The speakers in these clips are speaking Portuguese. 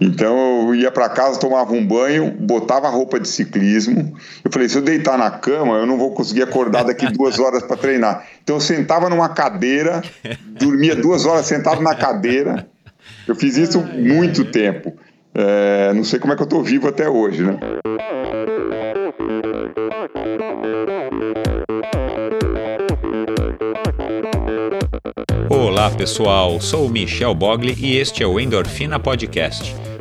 Então eu ia para casa, tomava um banho, botava a roupa de ciclismo. Eu falei: se eu deitar na cama, eu não vou conseguir acordar daqui duas horas para treinar. Então eu sentava numa cadeira, dormia duas horas sentado na cadeira. Eu fiz isso muito tempo. É, não sei como é que eu estou vivo até hoje, né? Olá pessoal, sou o Michel Bogli e este é o Endorfina Podcast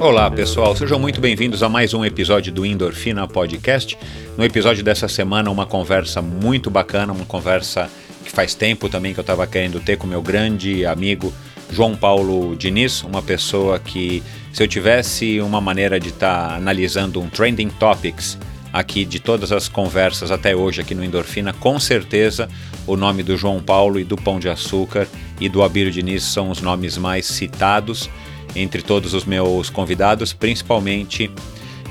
Olá pessoal, sejam muito bem-vindos a mais um episódio do Endorfina Podcast. No episódio dessa semana, uma conversa muito bacana, uma conversa que faz tempo também que eu estava querendo ter com meu grande amigo João Paulo Diniz, uma pessoa que, se eu tivesse uma maneira de estar tá analisando um Trending Topics aqui de todas as conversas até hoje aqui no Endorfina, com certeza o nome do João Paulo e do Pão de Açúcar e do Abílio Diniz são os nomes mais citados entre todos os meus convidados, principalmente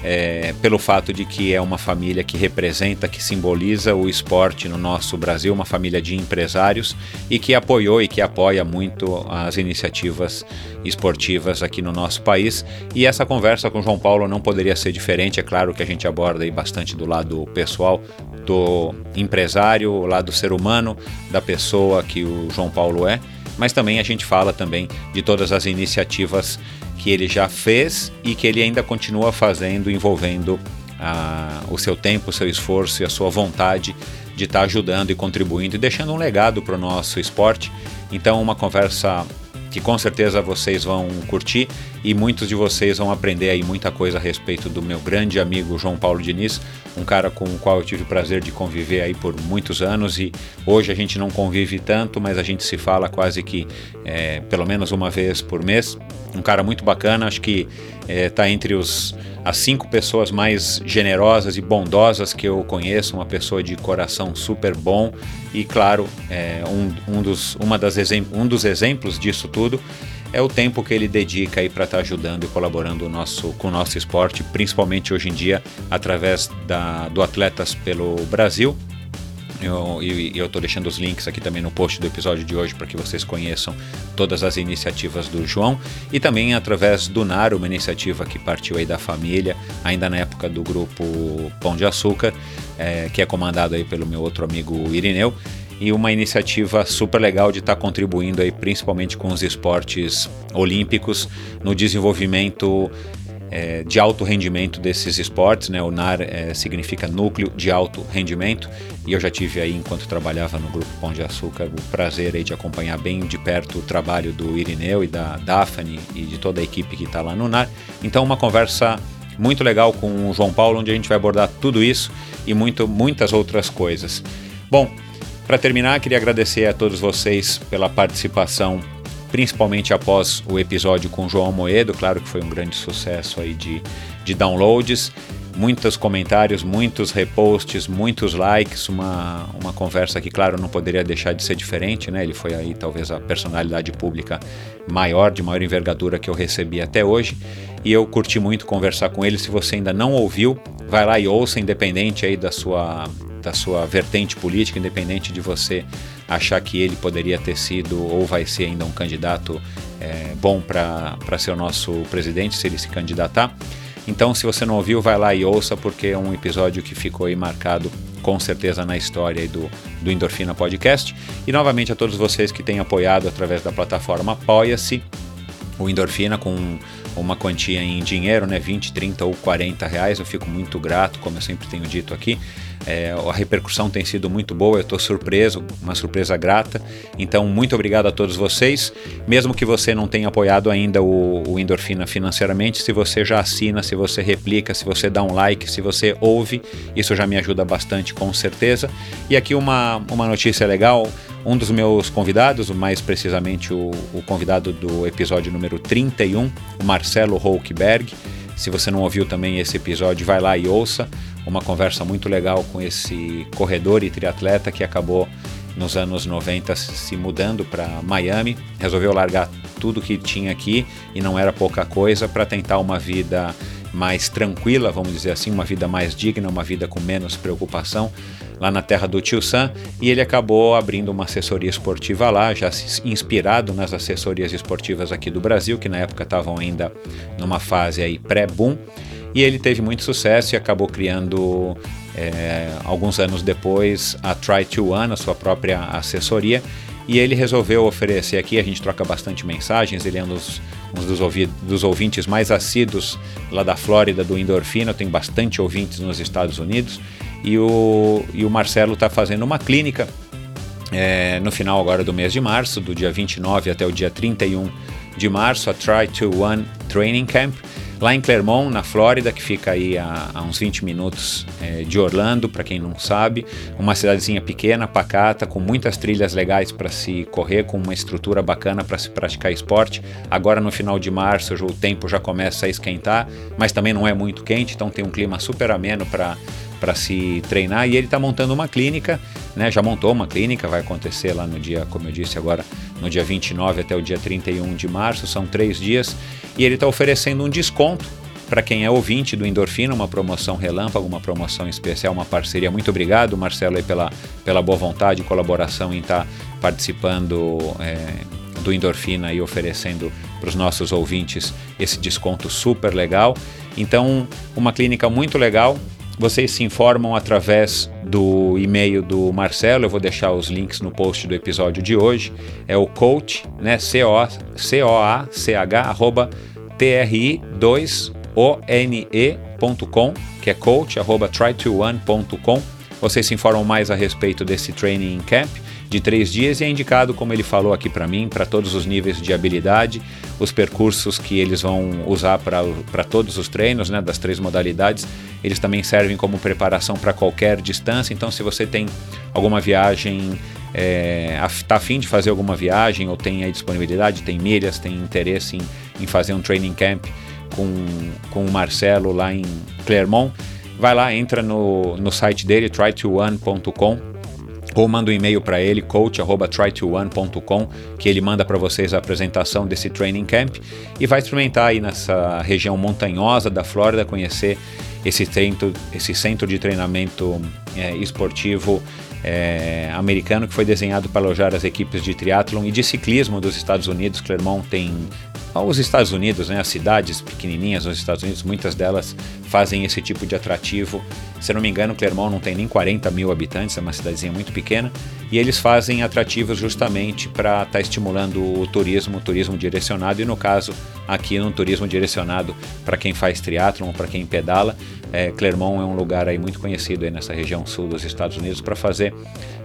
é, pelo fato de que é uma família que representa, que simboliza o esporte no nosso Brasil, uma família de empresários e que apoiou e que apoia muito as iniciativas esportivas aqui no nosso país. E essa conversa com o João Paulo não poderia ser diferente, é claro que a gente aborda aí bastante do lado pessoal do empresário, o lado ser humano da pessoa que o João Paulo é mas também a gente fala também de todas as iniciativas que ele já fez e que ele ainda continua fazendo, envolvendo ah, o seu tempo, o seu esforço e a sua vontade de estar tá ajudando e contribuindo e deixando um legado para o nosso esporte. Então, uma conversa que com certeza vocês vão curtir e muitos de vocês vão aprender aí muita coisa a respeito do meu grande amigo João Paulo Diniz, um cara com o qual eu tive o prazer de conviver aí por muitos anos e hoje a gente não convive tanto, mas a gente se fala quase que é, pelo menos uma vez por mês. Um cara muito bacana, acho que está é, entre os, as cinco pessoas mais generosas e bondosas que eu conheço, uma pessoa de coração super bom e, claro, é, um, um, dos, uma das um dos exemplos disso tudo é o tempo que ele dedica aí para estar tá ajudando e colaborando o nosso, com o nosso esporte, principalmente hoje em dia através da, do Atletas pelo Brasil. Eu estou deixando os links aqui também no post do episódio de hoje para que vocês conheçam todas as iniciativas do João. E também através do NAR, uma iniciativa que partiu aí da família, ainda na época do grupo Pão de Açúcar, é, que é comandado aí pelo meu outro amigo Irineu. E uma iniciativa super legal de estar tá contribuindo aí principalmente com os esportes olímpicos no desenvolvimento é, de alto rendimento desses esportes, né? O NAR é, significa Núcleo de Alto Rendimento e eu já tive aí, enquanto trabalhava no Grupo Pão de Açúcar, o prazer aí de acompanhar bem de perto o trabalho do Irineu e da Daphne e de toda a equipe que está lá no NAR. Então, uma conversa muito legal com o João Paulo, onde a gente vai abordar tudo isso e muito, muitas outras coisas. Bom, para terminar, queria agradecer a todos vocês pela participação, principalmente após o episódio com João Moedo, claro que foi um grande sucesso aí de, de downloads, muitos comentários, muitos reposts, muitos likes, uma, uma conversa que, claro, não poderia deixar de ser diferente, né? Ele foi aí talvez a personalidade pública maior, de maior envergadura que eu recebi até hoje, e eu curti muito conversar com ele. Se você ainda não ouviu, vai lá e ouça, independente aí da sua da sua vertente política, independente de você achar que ele poderia ter sido ou vai ser ainda um candidato é, bom para ser o nosso presidente, se ele se candidatar. Então, se você não ouviu, vai lá e ouça, porque é um episódio que ficou aí marcado com certeza na história do, do Endorfina Podcast. E novamente a todos vocês que têm apoiado através da plataforma Apoia-se, o Endorfina com uma quantia em dinheiro, né, 20, 30 ou 40 reais. Eu fico muito grato, como eu sempre tenho dito aqui. É, a repercussão tem sido muito boa, eu estou surpreso, uma surpresa grata. Então, muito obrigado a todos vocês. Mesmo que você não tenha apoiado ainda o, o Endorfina financeiramente, se você já assina, se você replica, se você dá um like, se você ouve, isso já me ajuda bastante, com certeza. E aqui uma, uma notícia legal: um dos meus convidados, mais precisamente o, o convidado do episódio número 31, o Marcelo Holkberg. Se você não ouviu também esse episódio, vai lá e ouça. Uma conversa muito legal com esse corredor e triatleta que acabou nos anos 90 se mudando para Miami, resolveu largar tudo que tinha aqui e não era pouca coisa para tentar uma vida mais tranquila, vamos dizer assim, uma vida mais digna, uma vida com menos preocupação lá na terra do Tio Sam e ele acabou abrindo uma assessoria esportiva lá, já inspirado nas assessorias esportivas aqui do Brasil, que na época estavam ainda numa fase aí pré-boom e ele teve muito sucesso e acabou criando, é, alguns anos depois, a Try to One, a sua própria assessoria. E ele resolveu oferecer aqui, a gente troca bastante mensagens, ele é um dos, um dos, dos ouvintes mais assíduos lá da Flórida, do Endorfina, tem bastante ouvintes nos Estados Unidos. E o, e o Marcelo está fazendo uma clínica é, no final agora do mês de março, do dia 29 até o dia 31 de março, a Try to One Training Camp lá em Clermont, na Flórida, que fica aí a, a uns 20 minutos é, de Orlando, para quem não sabe. Uma cidadezinha pequena, pacata, com muitas trilhas legais para se correr, com uma estrutura bacana para se praticar esporte. Agora no final de março o tempo já começa a esquentar, mas também não é muito quente, então tem um clima super ameno para para se treinar e ele está montando uma clínica, né? Já montou uma clínica, vai acontecer lá no dia, como eu disse agora, no dia 29 até o dia 31 de março, são três dias e ele está oferecendo um desconto para quem é ouvinte do Endorfina, uma promoção relâmpago, uma promoção especial, uma parceria. Muito obrigado, Marcelo, pela, pela boa vontade e colaboração em estar tá participando é, do Endorfina e oferecendo para os nossos ouvintes esse desconto super legal. Então, uma clínica muito legal. Vocês se informam através do e-mail do Marcelo, eu vou deixar os links no post do episódio de hoje. É o coach, né? C-O-A-C-H, arroba tri2one.com, que é coach, arroba try2one.com. Vocês se informam mais a respeito desse training camp de três dias e é indicado, como ele falou aqui para mim, para todos os níveis de habilidade, os percursos que eles vão usar para todos os treinos, né, das três modalidades. Eles também servem como preparação para qualquer distância. Então, se você tem alguma viagem, está é, afim de fazer alguma viagem ou tem a disponibilidade, tem milhas, tem interesse em, em fazer um training camp com, com o Marcelo lá em Clermont, vai lá, entra no, no site dele, try2one.com ou manda um e-mail para ele, coach@try2one.com, que ele manda para vocês a apresentação desse training camp e vai experimentar aí nessa região montanhosa da Flórida, conhecer esse centro, esse centro de treinamento é, esportivo é, americano que foi desenhado para alojar as equipes de triatlon e de ciclismo dos Estados Unidos. Clermont tem os Estados Unidos, né, as cidades pequenininhas nos Estados Unidos, muitas delas fazem esse tipo de atrativo. Se eu não me engano, Clermont não tem nem 40 mil habitantes, é uma cidadezinha muito pequena, e eles fazem atrativos justamente para estar tá estimulando o turismo, o turismo direcionado, e no caso aqui no turismo direcionado para quem faz triatlon, para quem pedala, é, Clermont é um lugar aí muito conhecido aí nessa região sul dos Estados Unidos para fazer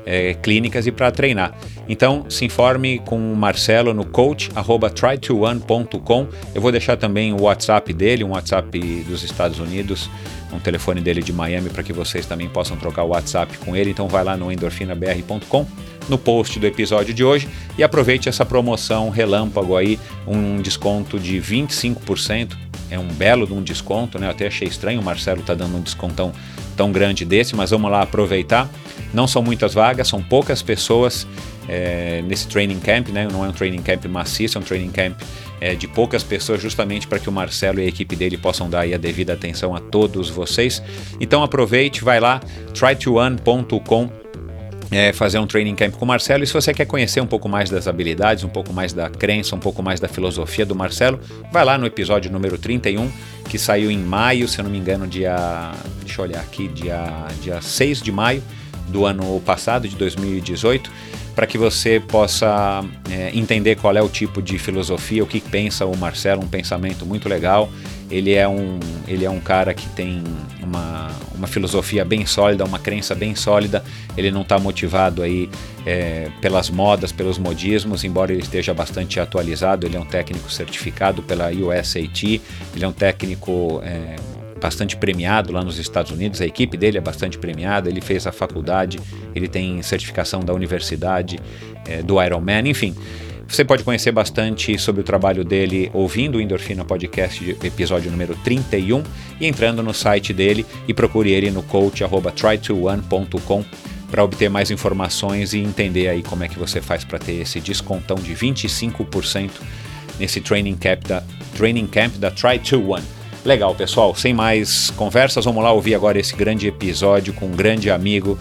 é, clínicas e para treinar. Então, se informe com o Marcelo no coach@try2one.com. Eu vou deixar também o WhatsApp dele, um WhatsApp dos Estados Unidos, um telefone dele de Miami para que vocês também possam trocar o WhatsApp com ele. Então, vai lá no endorfinabr.com no post do episódio de hoje e aproveite essa promoção relâmpago aí, um desconto de 25%. É um belo de um desconto, né? Eu até achei estranho o Marcelo tá dando um descontão tão grande desse, mas vamos lá aproveitar. Não são muitas vagas, são poucas pessoas é, nesse training camp, né? Não é um training camp maciço, é um training camp é, de poucas pessoas, justamente para que o Marcelo e a equipe dele possam dar a devida atenção a todos vocês. Então aproveite, vai lá, try2one.com é, fazer um training camp com o Marcelo. E se você quer conhecer um pouco mais das habilidades, um pouco mais da crença, um pouco mais da filosofia do Marcelo, vai lá no episódio número 31, que saiu em maio, se eu não me engano, dia. Deixa eu olhar aqui, dia, dia 6 de maio do ano passado, de 2018 para que você possa é, entender qual é o tipo de filosofia, o que pensa o Marcelo, um pensamento muito legal. Ele é um, ele é um cara que tem uma, uma filosofia bem sólida, uma crença bem sólida. Ele não está motivado aí é, pelas modas, pelos modismos, embora ele esteja bastante atualizado. Ele é um técnico certificado pela USAT, ele é um técnico é, bastante premiado lá nos Estados Unidos, a equipe dele é bastante premiada, ele fez a faculdade, ele tem certificação da universidade, é, do Ironman, enfim. Você pode conhecer bastante sobre o trabalho dele ouvindo o Endorfina Podcast, episódio número 31, e entrando no site dele e procure ele no coach.try21.com para obter mais informações e entender aí como é que você faz para ter esse descontão de 25% nesse training camp da, training camp da Try21. Legal, pessoal. Sem mais conversas, vamos lá ouvir agora esse grande episódio com um grande amigo,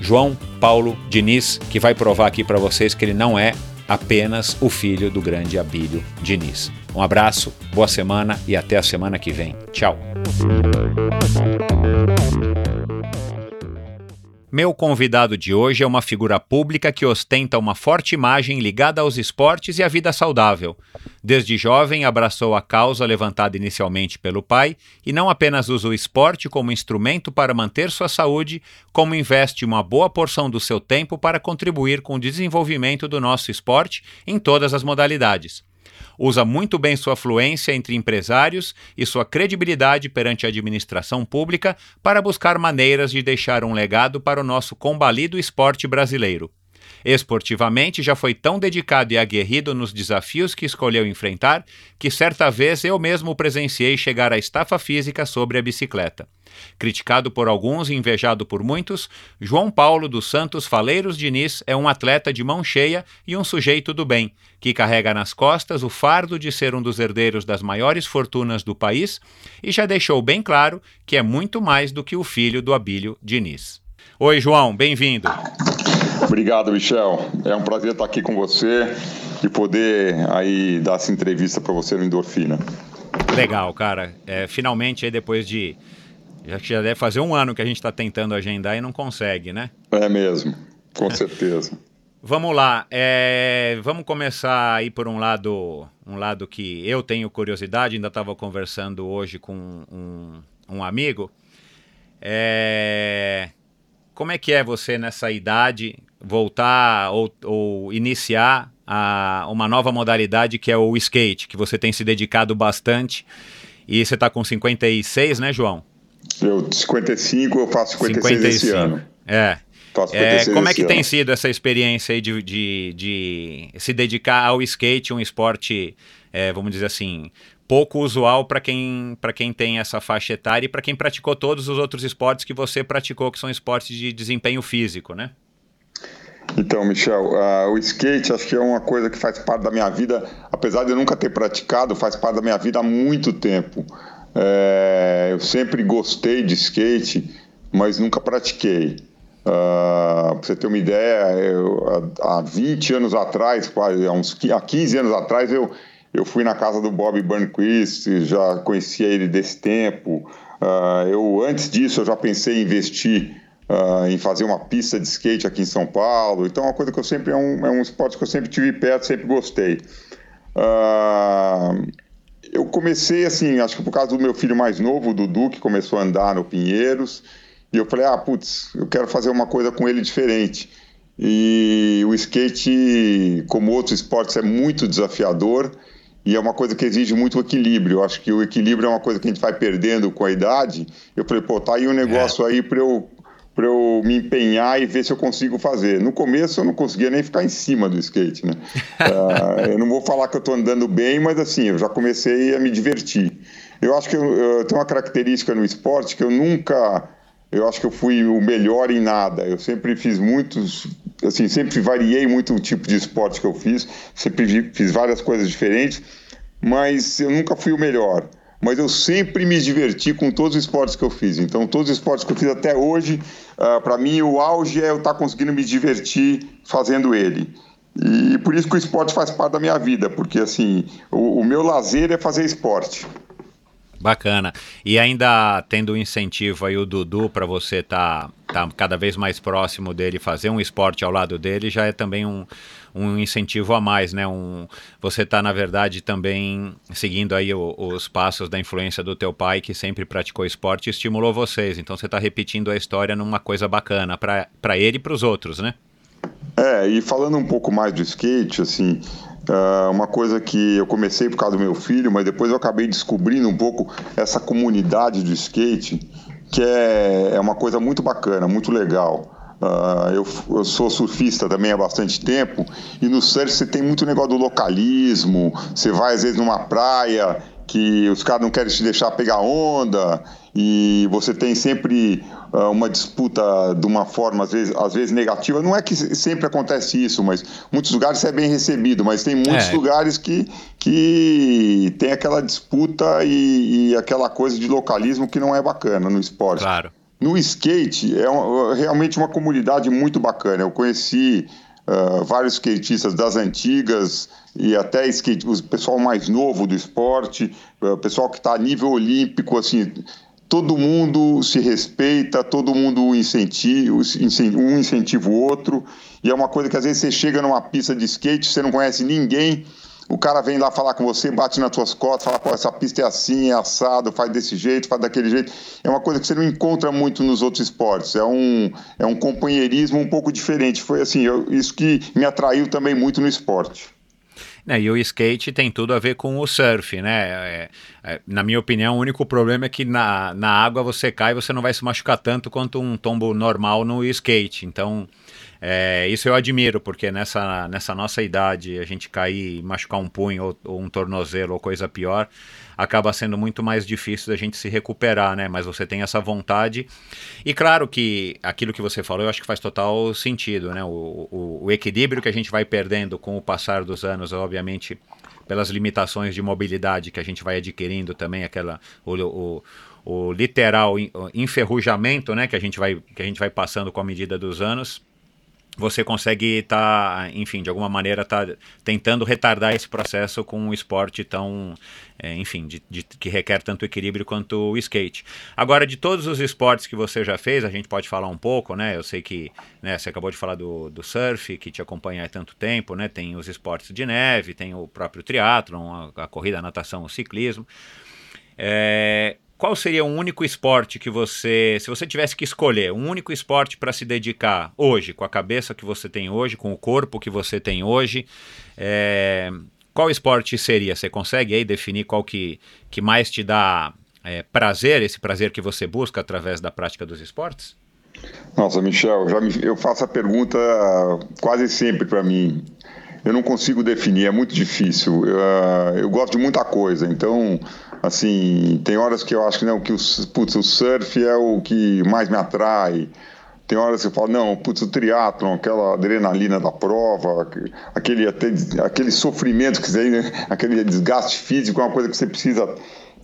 João Paulo Diniz, que vai provar aqui para vocês que ele não é apenas o filho do grande Abílio Diniz. Um abraço, boa semana e até a semana que vem. Tchau. Meu convidado de hoje é uma figura pública que ostenta uma forte imagem ligada aos esportes e à vida saudável. Desde jovem, abraçou a causa levantada inicialmente pelo pai e não apenas usa o esporte como instrumento para manter sua saúde, como investe uma boa porção do seu tempo para contribuir com o desenvolvimento do nosso esporte em todas as modalidades usa muito bem sua fluência entre empresários e sua credibilidade perante a administração pública para buscar maneiras de deixar um legado para o nosso combalido esporte brasileiro. Esportivamente, já foi tão dedicado e aguerrido nos desafios que escolheu enfrentar que certa vez eu mesmo presenciei chegar à estafa física sobre a bicicleta. Criticado por alguns e invejado por muitos, João Paulo dos Santos Faleiros Diniz é um atleta de mão cheia e um sujeito do bem, que carrega nas costas o fardo de ser um dos herdeiros das maiores fortunas do país e já deixou bem claro que é muito mais do que o filho do Abílio Diniz. Oi, João, bem-vindo. Obrigado, Michel. É um prazer estar aqui com você e poder aí dar essa entrevista para você no Endorfina. Legal, cara. É, finalmente, aí depois de já, já deve fazer um ano que a gente está tentando agendar e não consegue, né? É mesmo, com certeza. Vamos lá, é, vamos começar aí por um lado, um lado que eu tenho curiosidade, ainda estava conversando hoje com um, um amigo. É, como é que é você nessa idade voltar ou, ou iniciar a, uma nova modalidade que é o skate, que você tem se dedicado bastante e você está com 56, né, João? Eu, 55, eu faço 56 55. esse ano. É. É, como é que ano. tem sido essa experiência aí de, de, de, se dedicar ao skate, um esporte, é, vamos dizer assim, pouco usual para quem, quem tem essa faixa etária e para quem praticou todos os outros esportes que você praticou, que são esportes de desempenho físico, né? Então, Michel, uh, o skate acho que é uma coisa que faz parte da minha vida, apesar de eu nunca ter praticado, faz parte da minha vida há muito tempo. É, eu sempre gostei de skate, mas nunca pratiquei. Uh, pra você ter uma ideia, eu, há 20 anos atrás, quase, há, uns, há 15 anos atrás, eu, eu fui na casa do Bob Burnquist, já conhecia ele desse tempo. Uh, eu, antes disso, eu já pensei em investir uh, em fazer uma pista de skate aqui em São Paulo. Então, é uma coisa que eu sempre, é um, é um esporte que eu sempre tive perto, sempre gostei. Uh, eu comecei assim, acho que por causa do meu filho mais novo, o Dudu, que começou a andar no Pinheiros, e eu falei, ah, putz, eu quero fazer uma coisa com ele diferente. E o skate, como outros esportes, é muito desafiador e é uma coisa que exige muito equilíbrio. Eu acho que o equilíbrio é uma coisa que a gente vai perdendo com a idade. Eu falei, pô, tá aí um negócio é. aí para eu para eu me empenhar e ver se eu consigo fazer. No começo eu não conseguia nem ficar em cima do skate, né? uh, eu não vou falar que eu estou andando bem, mas assim, eu já comecei a me divertir. Eu acho que eu, eu tenho uma característica no esporte que eu nunca, eu acho que eu fui o melhor em nada. Eu sempre fiz muitos, assim, sempre variei muito o tipo de esporte que eu fiz, sempre fiz várias coisas diferentes, mas eu nunca fui o melhor. Mas eu sempre me diverti com todos os esportes que eu fiz. Então, todos os esportes que eu fiz até hoje, uh, ah, para mim, o auge é eu estar tá conseguindo me divertir fazendo ele. E por isso que o esporte faz parte da minha vida, porque assim, o, o meu lazer é fazer esporte. Bacana. E ainda tendo o incentivo aí o Dudu para você estar tá, tá cada vez mais próximo dele, fazer um esporte ao lado dele, já é também um, um incentivo a mais, né? Um, você está na verdade também seguindo aí o, os passos da influência do teu pai, que sempre praticou esporte e estimulou vocês. Então você está repetindo a história numa coisa bacana para ele e para os outros, né? É, e falando um pouco mais do skate, assim, Uh, uma coisa que eu comecei por causa do meu filho, mas depois eu acabei descobrindo um pouco essa comunidade do skate, que é, é uma coisa muito bacana, muito legal. Uh, eu, eu, sou surfista também há bastante tempo e no surf você tem muito negócio do localismo. Você vai às vezes numa praia que os caras não querem te deixar pegar onda e você tem sempre uh, uma disputa de uma forma às vezes, às vezes negativa. Não é que sempre acontece isso, mas muitos lugares você é bem recebido, mas tem muitos é. lugares que, que tem aquela disputa e, e, aquela coisa de localismo que não é bacana no esporte. Claro. No skate é um, realmente uma comunidade muito bacana. Eu conheci uh, vários skatistas das antigas e até skate, o pessoal mais novo do esporte, o uh, pessoal que está a nível olímpico, assim, todo mundo se respeita, todo mundo incentiva, um incentiva o outro, e é uma coisa que às vezes você chega numa pista de skate, você não conhece ninguém, o cara vem lá falar com você, bate nas tuas costas, fala, pô, essa pista é assim, é assado, faz desse jeito, faz daquele jeito. É uma coisa que você não encontra muito nos outros esportes. É um, é um companheirismo um pouco diferente. Foi assim, eu, isso que me atraiu também muito no esporte. É, e o skate tem tudo a ver com o surf, né? É, é, na minha opinião, o único problema é que na, na água você cai e você não vai se machucar tanto quanto um tombo normal no skate. Então, é, isso eu admiro, porque nessa, nessa nossa idade, a gente cair e machucar um punho ou, ou, um tornozelo ou coisa pior, acaba sendo muito mais difícil da gente se recuperar, né? Mas você tem essa vontade. E claro que aquilo que você falou, eu acho que faz total sentido, né? O, o, o equilíbrio que a gente vai perdendo com o passar dos anos, obviamente, pelas limitações de mobilidade que a gente vai adquirindo também, aquela. o, o o literal enferrujamento, né, que a gente vai que a gente vai passando com a medida dos anos, você consegue estar, tá, enfim, de alguma maneira tá tentando retardar esse processo com um esporte tão, é, enfim, de, de, que requer tanto equilíbrio quanto o skate. Agora, de todos os esportes que você já fez, a gente pode falar um pouco, né? Eu sei que né, você acabou de falar do, do surf, que te acompanha há tanto tempo, né? Tem os esportes de neve, tem o próprio triatlon, a, a corrida, a natação, o ciclismo. É, qual seria um único esporte que você, se você tivesse que escolher, um único esporte para se dedicar hoje, com a cabeça que você tem hoje, com o corpo que você tem hoje, é, qual esporte seria? Você consegue aí definir qual que, que mais te dá é, prazer, esse prazer que você busca através da prática dos esportes? Nossa, Michel, me, eu faço a pergunta quase sempre para mim. Eu não consigo definir, é muito difícil. Eu, uh, eu gosto de muita coisa, então Assim, tem horas que eu acho que não, que o, putz, o surf é o que mais me atrai. Tem horas que eu falo, não, putz, o triatlon, aquela adrenalina da prova, aquele, até, aquele sofrimento que né? aquele desgaste físico é uma coisa que você precisa,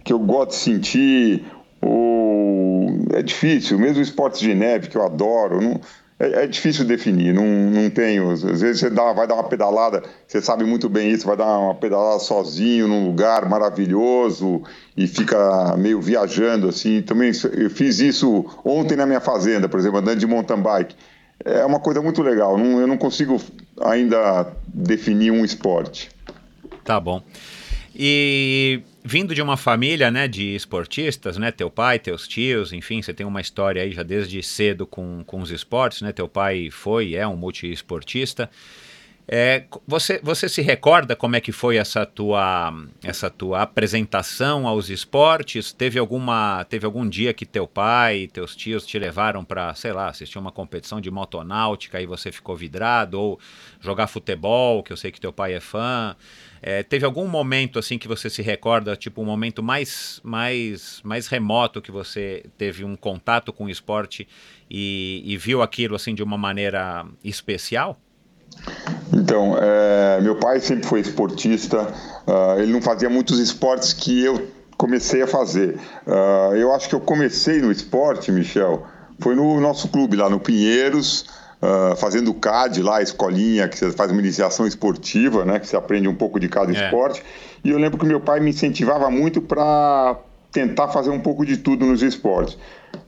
que eu gosto de sentir. Ou, é difícil, mesmo esportes de neve que eu adoro, não, é, é, difícil definir, não, não tenho. Às vezes você dá, vai dar uma pedalada, você sabe muito bem isso, vai dar uma pedalada sozinho num lugar maravilhoso e fica meio viajando assim. Também eu fiz isso ontem na minha fazenda, por exemplo, andando de mountain bike. É uma coisa muito legal. Não, eu não consigo ainda definir um esporte. Tá bom. E vindo de uma família, né, de esportistas, né, teu pai, teus tios, enfim, você tem uma história aí já desde cedo com, com os esportes, né, teu pai foi, é um multiesportista. É, você, você se recorda como é que foi essa tua, essa tua apresentação aos esportes? Teve alguma, teve algum dia que teu pai e teus tios te levaram para, sei lá, assistir uma competição de motonáutica e você ficou vidrado ou jogar futebol, que eu sei que teu pai é fã? É, teve algum momento assim que você se recorda, tipo um momento mais, mais, mais remoto que você teve um contato com o esporte e, e viu aquilo assim de uma maneira especial? Então, é, meu pai sempre foi esportista. Uh, ele não fazia muitos esportes que eu comecei a fazer. Uh, eu acho que eu comecei no esporte, Michel, foi no nosso clube lá no Pinheiros, uh, fazendo CAD lá, a escolinha, que você faz uma iniciação esportiva, né? Que você aprende um pouco de cada é. esporte. E eu lembro que meu pai me incentivava muito para tentar fazer um pouco de tudo nos esportes.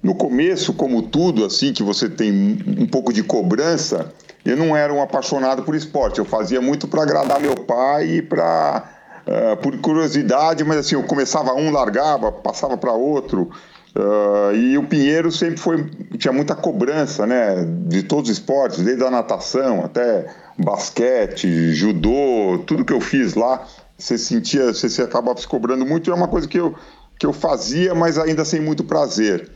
No começo, como tudo, assim, que você tem um pouco de cobrança, eu não era um apaixonado por esporte. Eu fazia muito para agradar meu pai e para uh, por curiosidade, mas assim, eu começava um, largava, passava para outro. Uh, e o Pinheiro sempre foi tinha muita cobrança, né, de todos os esportes, desde a natação até basquete, judô, tudo que eu fiz lá, você sentia, você se acabava se cobrando muito, e é uma coisa que eu que eu fazia, mas ainda sem muito prazer.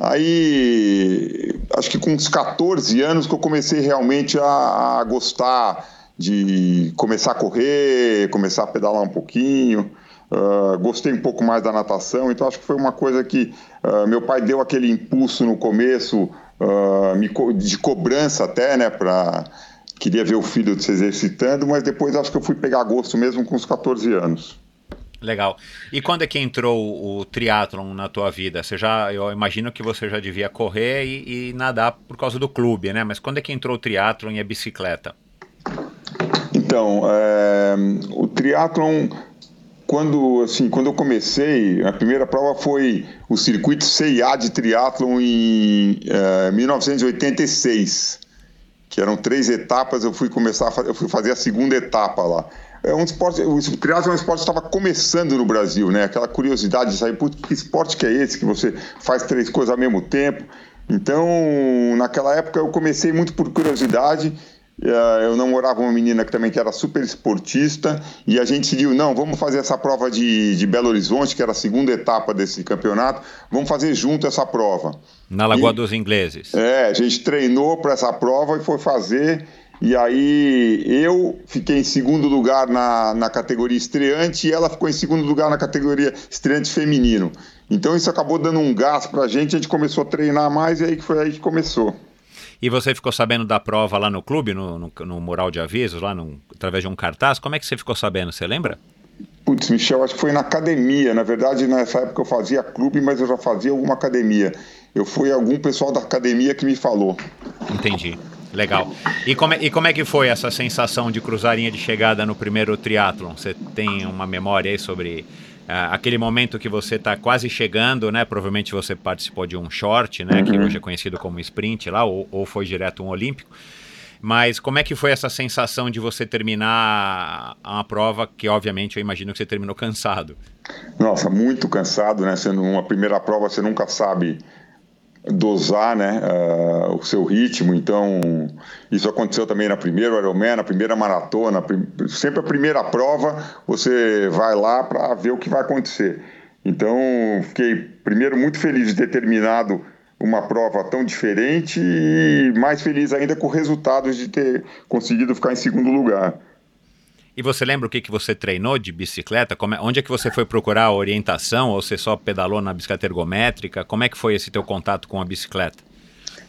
Aí, acho que com uns 14 anos que eu comecei realmente a, a gostar de começar a correr, começar a pedalar um pouquinho. Uh, gostei um pouco mais da natação, então acho que foi uma coisa que uh, meu pai deu aquele impulso no começo, uh, de cobrança até, né, para queria ver o filho se exercitando, mas depois acho que eu fui pegar gosto mesmo com os 14 anos. Legal. E quando é que entrou o triatlon na tua vida? Você já, eu imagino que você já devia correr e, e nadar por causa do clube, né? Mas quando é que entrou o triatlon e a bicicleta? Então, é, o triatlon, quando assim, quando eu comecei, a primeira prova foi o circuito CIA de triatlon em é, 1986, que eram três etapas. Eu fui começar, eu fui fazer a segunda etapa lá é um esporte, o triatlo é um esporte que estava começando no Brasil, né? Aquela curiosidade de saber, putz, que esporte que é esse que você faz três coisas ao mesmo tempo? Então, naquela época eu comecei muito por curiosidade. Eh, eu namorava uma menina que também que era super esportista e a gente decidiu, não, vamos fazer essa prova de, de Belo Horizonte, que era a segunda etapa desse campeonato, vamos fazer junto essa prova. Na Lagoa e, dos Ingleses. É, a gente treinou para essa prova e foi fazer e aí eu fiquei em segundo lugar na, na categoria estreante e ela ficou em segundo lugar na categoria estreante feminino. Então isso acabou dando um gás pra gente, a gente começou a treinar mais e aí foi aí que começou. E você ficou sabendo da prova lá no clube, no, no, no mural de avisos, lá no, através de um cartaz? Como é que você ficou sabendo? Você lembra? Putz, Michel, acho que foi na academia. Na verdade, nessa época eu fazia clube, mas eu já fazia alguma academia. Eu fui algum pessoal da academia que me falou. Entendi. Legal. E como, é, e como é que foi essa sensação de cruzarinha de chegada no primeiro triatlon? Você tem uma memória aí sobre aquele momento que você está quase chegando, né? Provavelmente você participou de um short, né? Uhum. Que hoje é conhecido como sprint lá, ou, ou foi direto um olímpico. Mas como é que foi essa sensação de você terminar uma prova que, obviamente, eu imagino que você terminou cansado? Nossa, muito cansado, né? Sendo uma primeira prova, você nunca sabe dosar né, uh, o seu ritmo. Então, isso aconteceu também na primeira Ironman, na primeira maratona. Sempre a primeira prova, você vai lá para ver o que vai acontecer. Então, fiquei, primeiro, muito feliz de ter terminado uma prova tão diferente e mais feliz ainda com o resultado de ter conseguido ficar em segundo lugar. E você lembra o que, que você treinou de bicicleta? Como é, onde é que você foi procurar a orientação? Ou você só pedalou na bicicleta ergométrica? Como é que foi esse teu contato com a bicicleta?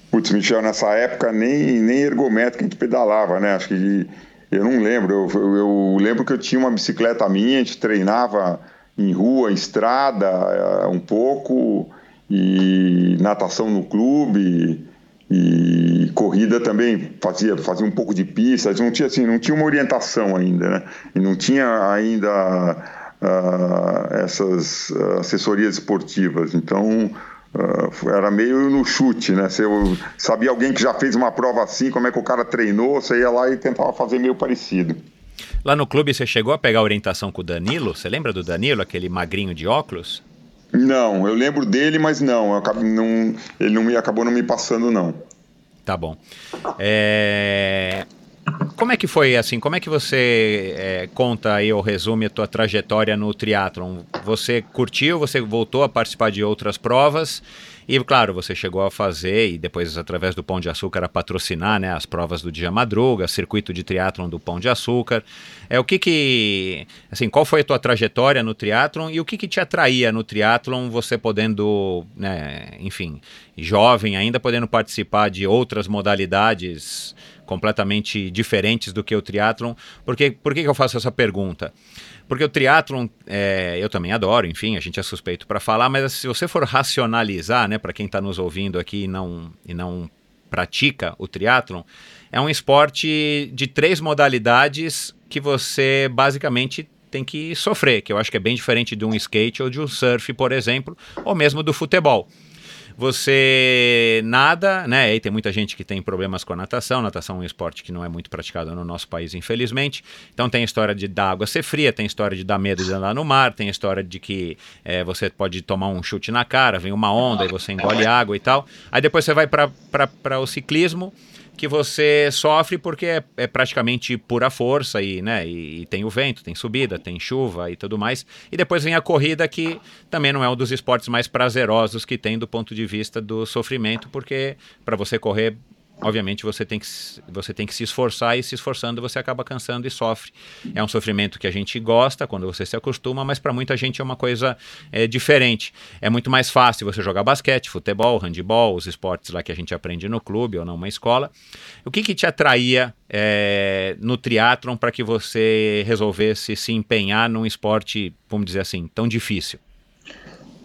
Putz, Michel, nessa época nem, nem ergométrica a gente pedalava, né? Acho que eu não lembro. Eu, eu, lembro que eu tinha uma bicicleta minha, a gente treinava em rua, em estrada, eh, um pouco, e natação no clube. E corrida também fazia, fazia um pouco de pista, não tinha, assim, não tinha uma orientação ainda, né? E não tinha ainda uh, essas assessorias esportivas. Então, uh, era meio no chute, né? Se eu sabia alguém que já fez uma prova assim, como é que o cara treinou, você ia lá e tentava fazer meio parecido. Lá no clube você chegou a pegar orientação com o Danilo? Você lembra do Danilo, aquele magrinho de óculos? Não, eu lembro dele, mas não, não ele não me, acabou não me passando, não. Tá bom. É... Como é que foi assim? Como é que você é, conta aí ou resume a tua trajetória no triatlon? Você curtiu? Você voltou a participar de outras provas? E claro, você chegou a fazer e depois através do Pão de Açúcar a patrocinar, né, as provas do Dia Madruga, circuito de triatlon do Pão de Açúcar. É o que que assim, qual foi a tua trajetória no triatlon e o que que te atraía no triatlon, você podendo, né, enfim, jovem ainda podendo participar de outras modalidades completamente diferentes do que o triatlon. Por que, por que, que eu faço essa pergunta? Porque o triatlon, é, eu também adoro, enfim, a gente é suspeito para falar, mas se você for racionalizar, né, para quem está nos ouvindo aqui e não, e não pratica o triatlon, é um esporte de três modalidades que você basicamente tem que sofrer, que eu acho que é bem diferente de um skate ou de um surf, por exemplo, ou mesmo do futebol. Você nada, né? Aí tem muita gente que tem problemas com a natação. Natação é um esporte que não é muito praticado no nosso país, infelizmente. Então tem a história de da água ser fria, tem a história de dar medo de andar no mar, tem a história de que é, você pode tomar um chute na cara, vem uma onda e você engole água e tal. Aí depois você vai para o ciclismo que você sofre porque é, é praticamente pura força e, né, e, e, tem o vento, tem subida, tem chuva e tudo mais. E depois vem a corrida que também não é um dos esportes mais prazerosos que tem do ponto de vista do sofrimento, porque para você correr obviamente você tem, que, você tem que se esforçar e se esforçando você acaba cansando e sofre. É um sofrimento que a gente gosta quando você se acostuma, mas para muita gente é uma coisa é, diferente. É muito mais fácil você jogar basquete, futebol, handebol, os esportes lá que a gente aprende no clube ou numa escola. O que, que te atraía é, no triatlon para que você resolvesse se empenhar num esporte, vamos dizer assim, tão difícil?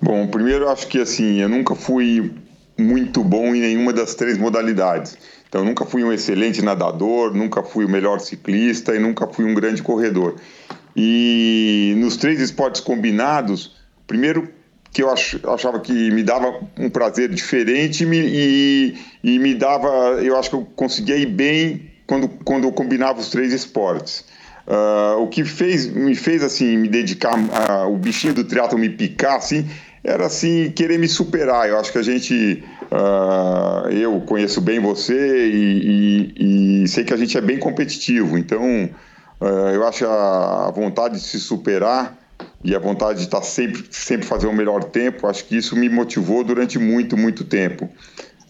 Bom, primeiro acho que assim, eu nunca fui muito bom em nenhuma das três modalidades. Então, nunca fui um excelente nadador, nunca fui o melhor ciclista e nunca fui um grande corredor. E nos três esportes combinados, primeiro que eu achava que me dava um prazer diferente e, e me dava, eu acho que eu conseguia ir bem quando, quando eu combinava os três esportes. Uh, o que fez, me fez assim me dedicar, uh, o bichinho do triatlo me picar assim, era assim querer me superar. Eu acho que a gente, uh, eu conheço bem você e, e, e, sei que a gente é bem competitivo. Então, uh, eu acho a, a, vontade de se superar e a vontade de estar sempre, sempre fazer o melhor tempo. Acho que isso me motivou durante muito, muito tempo.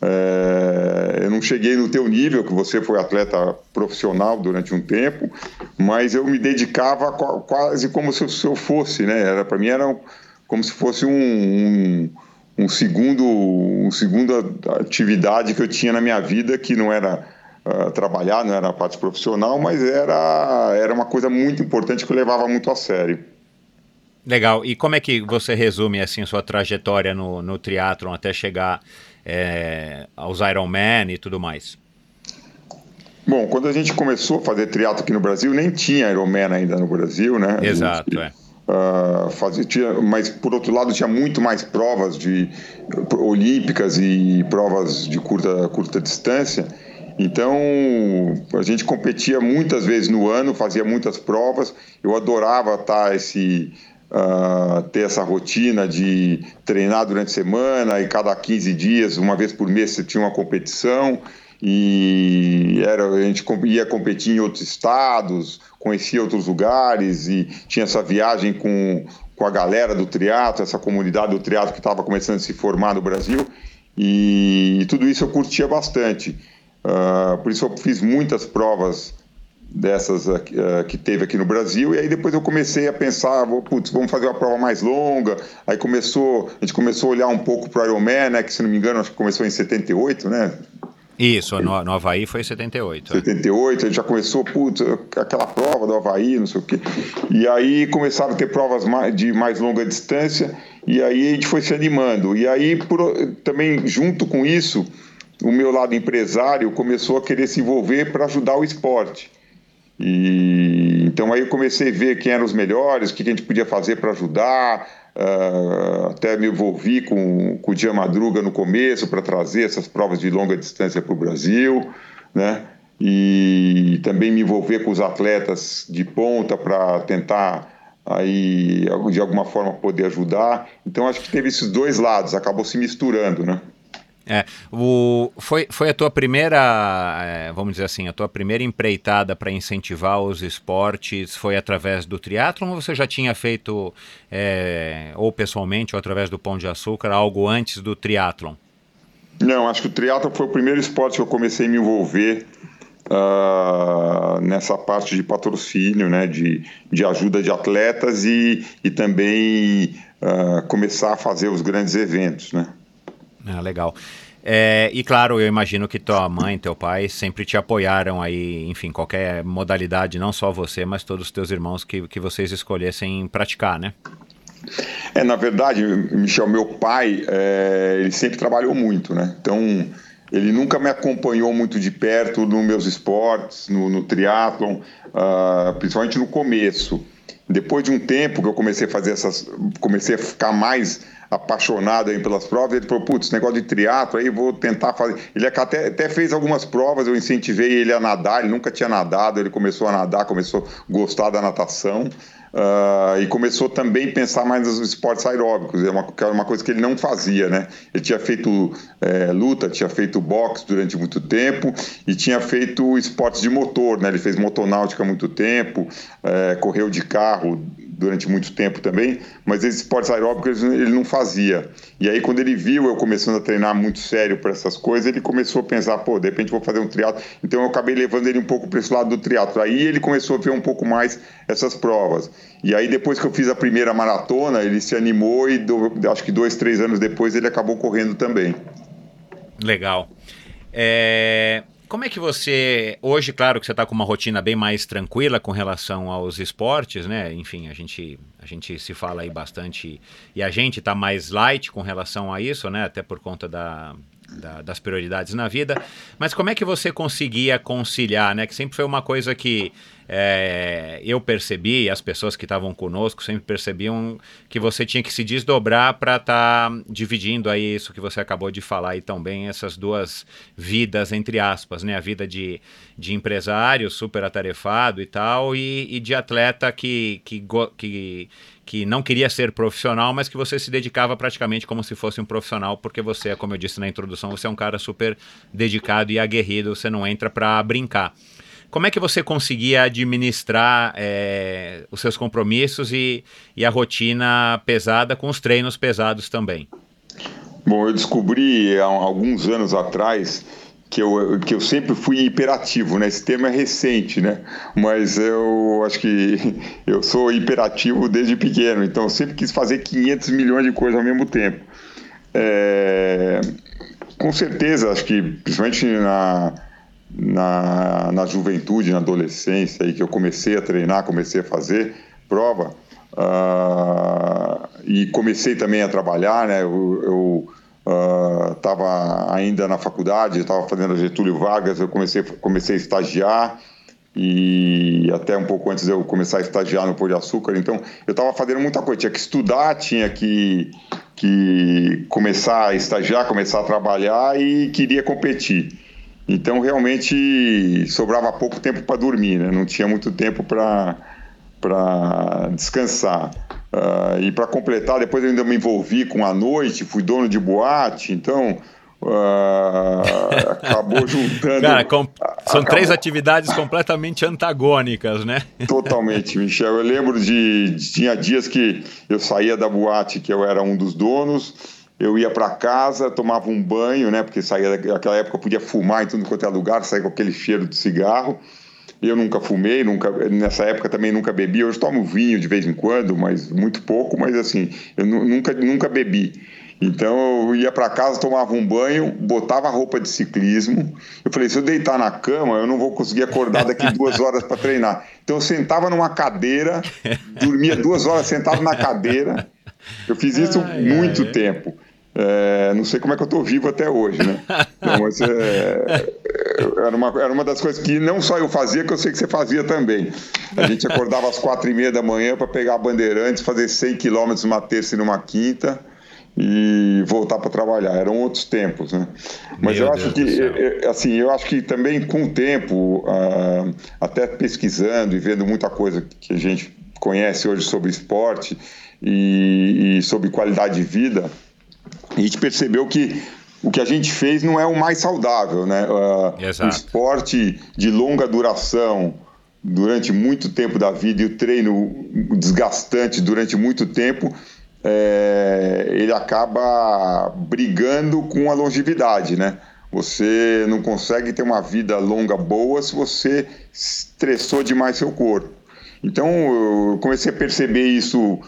É, eu não cheguei no teu nível, que você foi atleta profissional durante um tempo, mas eu me dedicava quase como se eu fosse, né? Era para mim era como se fosse um, um, um segundo, um segunda atividade que eu tinha na minha vida que não era uh, trabalhar, não era a parte profissional, mas era, era uma coisa muito importante que eu levava muito a sério. Legal. E como é que você resume assim sua trajetória no, no triatlon até chegar é, aos Ironman e tudo mais? Bom, quando a gente começou a fazer triatlo aqui no Brasil, nem tinha Ironman ainda no Brasil, né? Exato, gente, é Uh, fazia, tinha, mas por outro lado tinha muito mais provas de olímpicas e provas de curta, curta distância. Então a gente competia muitas vezes no ano, fazia muitas provas. Eu adorava estar esse uh, ter essa rotina de treinar durante a semana e cada 15 dias, uma vez por mês, você tinha uma competição e era, a gente ia competir em outros estados, conhecia outros lugares e tinha essa viagem com, com a galera do triatlo, essa comunidade do triatlo que estava começando a se formar no Brasil e, e tudo isso eu curtia bastante. Uh, por isso eu fiz muitas provas dessas uh, que teve aqui no Brasil e aí depois eu comecei a pensar, putz, vamos fazer uma prova mais longa. Aí começou, a gente começou a olhar um pouco para o Ironman, né, que se não me engano acho que começou em 78, né? Isso, no, no Havaí foi 78. 78, a gente já começou, putz, aquela prova do Havaí, não sei o quê. E aí começaram a ter provas de mais longa distância, e aí a gente foi se animando. E aí, por, também, junto com isso, o meu lado empresário começou a querer se envolver para ajudar o esporte. E então aí eu comecei a ver quem eram os melhores, o que a gente podia fazer para ajudar, Uh, até me envolvi com, com o Dia Madruga no começo para trazer essas provas de longa distância para o Brasil, né? E também me envolver com os atletas de ponta para tentar aí de alguma forma poder ajudar. Então acho que teve esses dois lados, acabou se misturando, né? É, o, foi, foi a tua primeira, é, vamos dizer assim, a tua primeira empreitada para incentivar os esportes foi através do triatlon ou você já tinha feito, é, ou pessoalmente ou através do Pão de Açúcar, algo antes do triatlon? Não, acho que o triatlon foi o primeiro esporte que eu comecei a me envolver uh, nessa parte de patrocínio, né, de, de ajuda de atletas e, e também uh, começar a fazer os grandes eventos, né? Ah, legal. É, e claro, eu imagino que tua mãe, teu pai sempre te apoiaram aí, enfim, qualquer modalidade, não só você, mas todos os teus irmãos que, que vocês escolhessem praticar, né? É, na verdade, Michel, meu pai, é, ele sempre trabalhou muito, né? Então, ele nunca me acompanhou muito de perto nos meus esportes, no, no triatlon, uh, principalmente no começo. Depois de um tempo que eu comecei a fazer essas, comecei a ficar mais apaixonado aí pelas provas, ele falou, putz, negócio de triatlo aí vou tentar fazer. Ele até, até fez algumas provas, eu incentivei ele a nadar, ele nunca tinha nadado, ele começou a nadar, começou a gostar da natação. Uh, e começou também a pensar mais nos esportes aeróbicos, é uma, uma coisa que ele não fazia, né? Ele tinha feito é, luta, tinha feito boxe durante muito tempo e tinha feito esportes de motor, né? Ele fez motonáutica muito tempo, é, correu de carro durante muito tempo também, mas esses esportes aeróbicos ele não fazia. E aí quando ele viu eu começando a treinar muito sério para essas coisas, ele começou a pensar, pô, de repente vou fazer um triatlo. Então eu acabei levando ele um pouco para esse lado do triatlo. Aí ele começou a ver um pouco mais essas provas. E aí depois que eu fiz a primeira maratona, ele se animou e do, acho que dois, três anos depois ele acabou correndo também. Legal. É, como é que você. Hoje, claro que você está com uma rotina bem mais tranquila com relação aos esportes, né? Enfim, a gente, a gente se fala aí bastante. E a gente está mais light com relação a isso, né? Até por conta da, da, das prioridades na vida. Mas como é que você conseguia conciliar, né? Que sempre foi uma coisa que é, eu percebi, as pessoas que estavam conosco sempre percebiam que você tinha que se desdobrar para estar tá dividindo aí isso que você acabou de falar tão bem, essas duas vidas, entre aspas, né? A vida de, de empresário super atarefado e tal, e, e de atleta que, que, que, que não queria ser profissional, mas que você se dedicava praticamente como se fosse um profissional, porque você, como eu disse na introdução, você é um cara super dedicado e aguerrido, você não entra para brincar. Como é que você conseguia administrar é, os seus compromissos e, e a rotina pesada com os treinos pesados também? Bom, eu descobri há alguns anos atrás que eu, que eu sempre fui hiperativo, né? Esse termo é recente, né? Mas eu acho que eu sou hiperativo desde pequeno, então eu sempre quis fazer 500 milhões de coisas ao mesmo tempo. É, com certeza, acho que principalmente na, na, na juventude, na adolescência, aí que eu comecei a treinar, comecei a fazer prova, uh, e comecei também a trabalhar, né? Eu estava uh, ainda na faculdade, estava fazendo a Getúlio Vargas, eu comecei, comecei a estagiar, e até um pouco antes de eu começar a estagiar no Pão de Açúcar, então eu estava fazendo muita coisa, tinha que estudar, tinha que, que começar a estagiar, começar a trabalhar e queria competir. Então, realmente, sobrava pouco tempo para dormir, né? não tinha muito tempo para descansar. Uh, e para completar, depois eu ainda me envolvi com a noite, fui dono de boate, então uh, acabou juntando. Cara, com... são acabou... três atividades completamente antagônicas, né? Totalmente, Michel. Eu lembro de. Tinha dias que eu saía da boate, que eu era um dos donos eu ia para casa, tomava um banho, né? Porque saía naquela época podia fumar em tudo quanto é lugar, saía com aquele cheiro de cigarro. Eu nunca fumei, nunca nessa época também nunca bebi. Hoje tomo vinho de vez em quando, mas muito pouco, mas assim, eu nunca nunca bebi. Então eu ia para casa, tomava um banho, botava a roupa de ciclismo. Eu falei: se eu deitar na cama, eu não vou conseguir acordar daqui duas horas para treinar. Então eu sentava numa cadeira, dormia duas horas sentado na cadeira. Eu fiz isso ai, muito ai, tempo. É, não sei como é que eu estou vivo até hoje, né? Então, mas, é, era, uma, era uma das coisas que não só eu fazia, que eu sei que você fazia também. A gente acordava às quatro e meia da manhã para pegar a Bandeirantes, fazer 100 quilômetros numa terça e numa quinta e voltar para trabalhar. Eram outros tempos, né? Mas Meu eu acho Deus que, assim, eu acho que também com o tempo, uh, até pesquisando e vendo muita coisa que a gente conhece hoje sobre esporte e, e sobre qualidade de vida, a gente percebeu que o que a gente fez não é o mais saudável, né? Uh, o esporte de longa duração durante muito tempo da vida e o treino desgastante durante muito tempo, é, ele acaba brigando com a longevidade, né? Você não consegue ter uma vida longa boa se você estressou demais seu corpo. Então eu comecei a perceber isso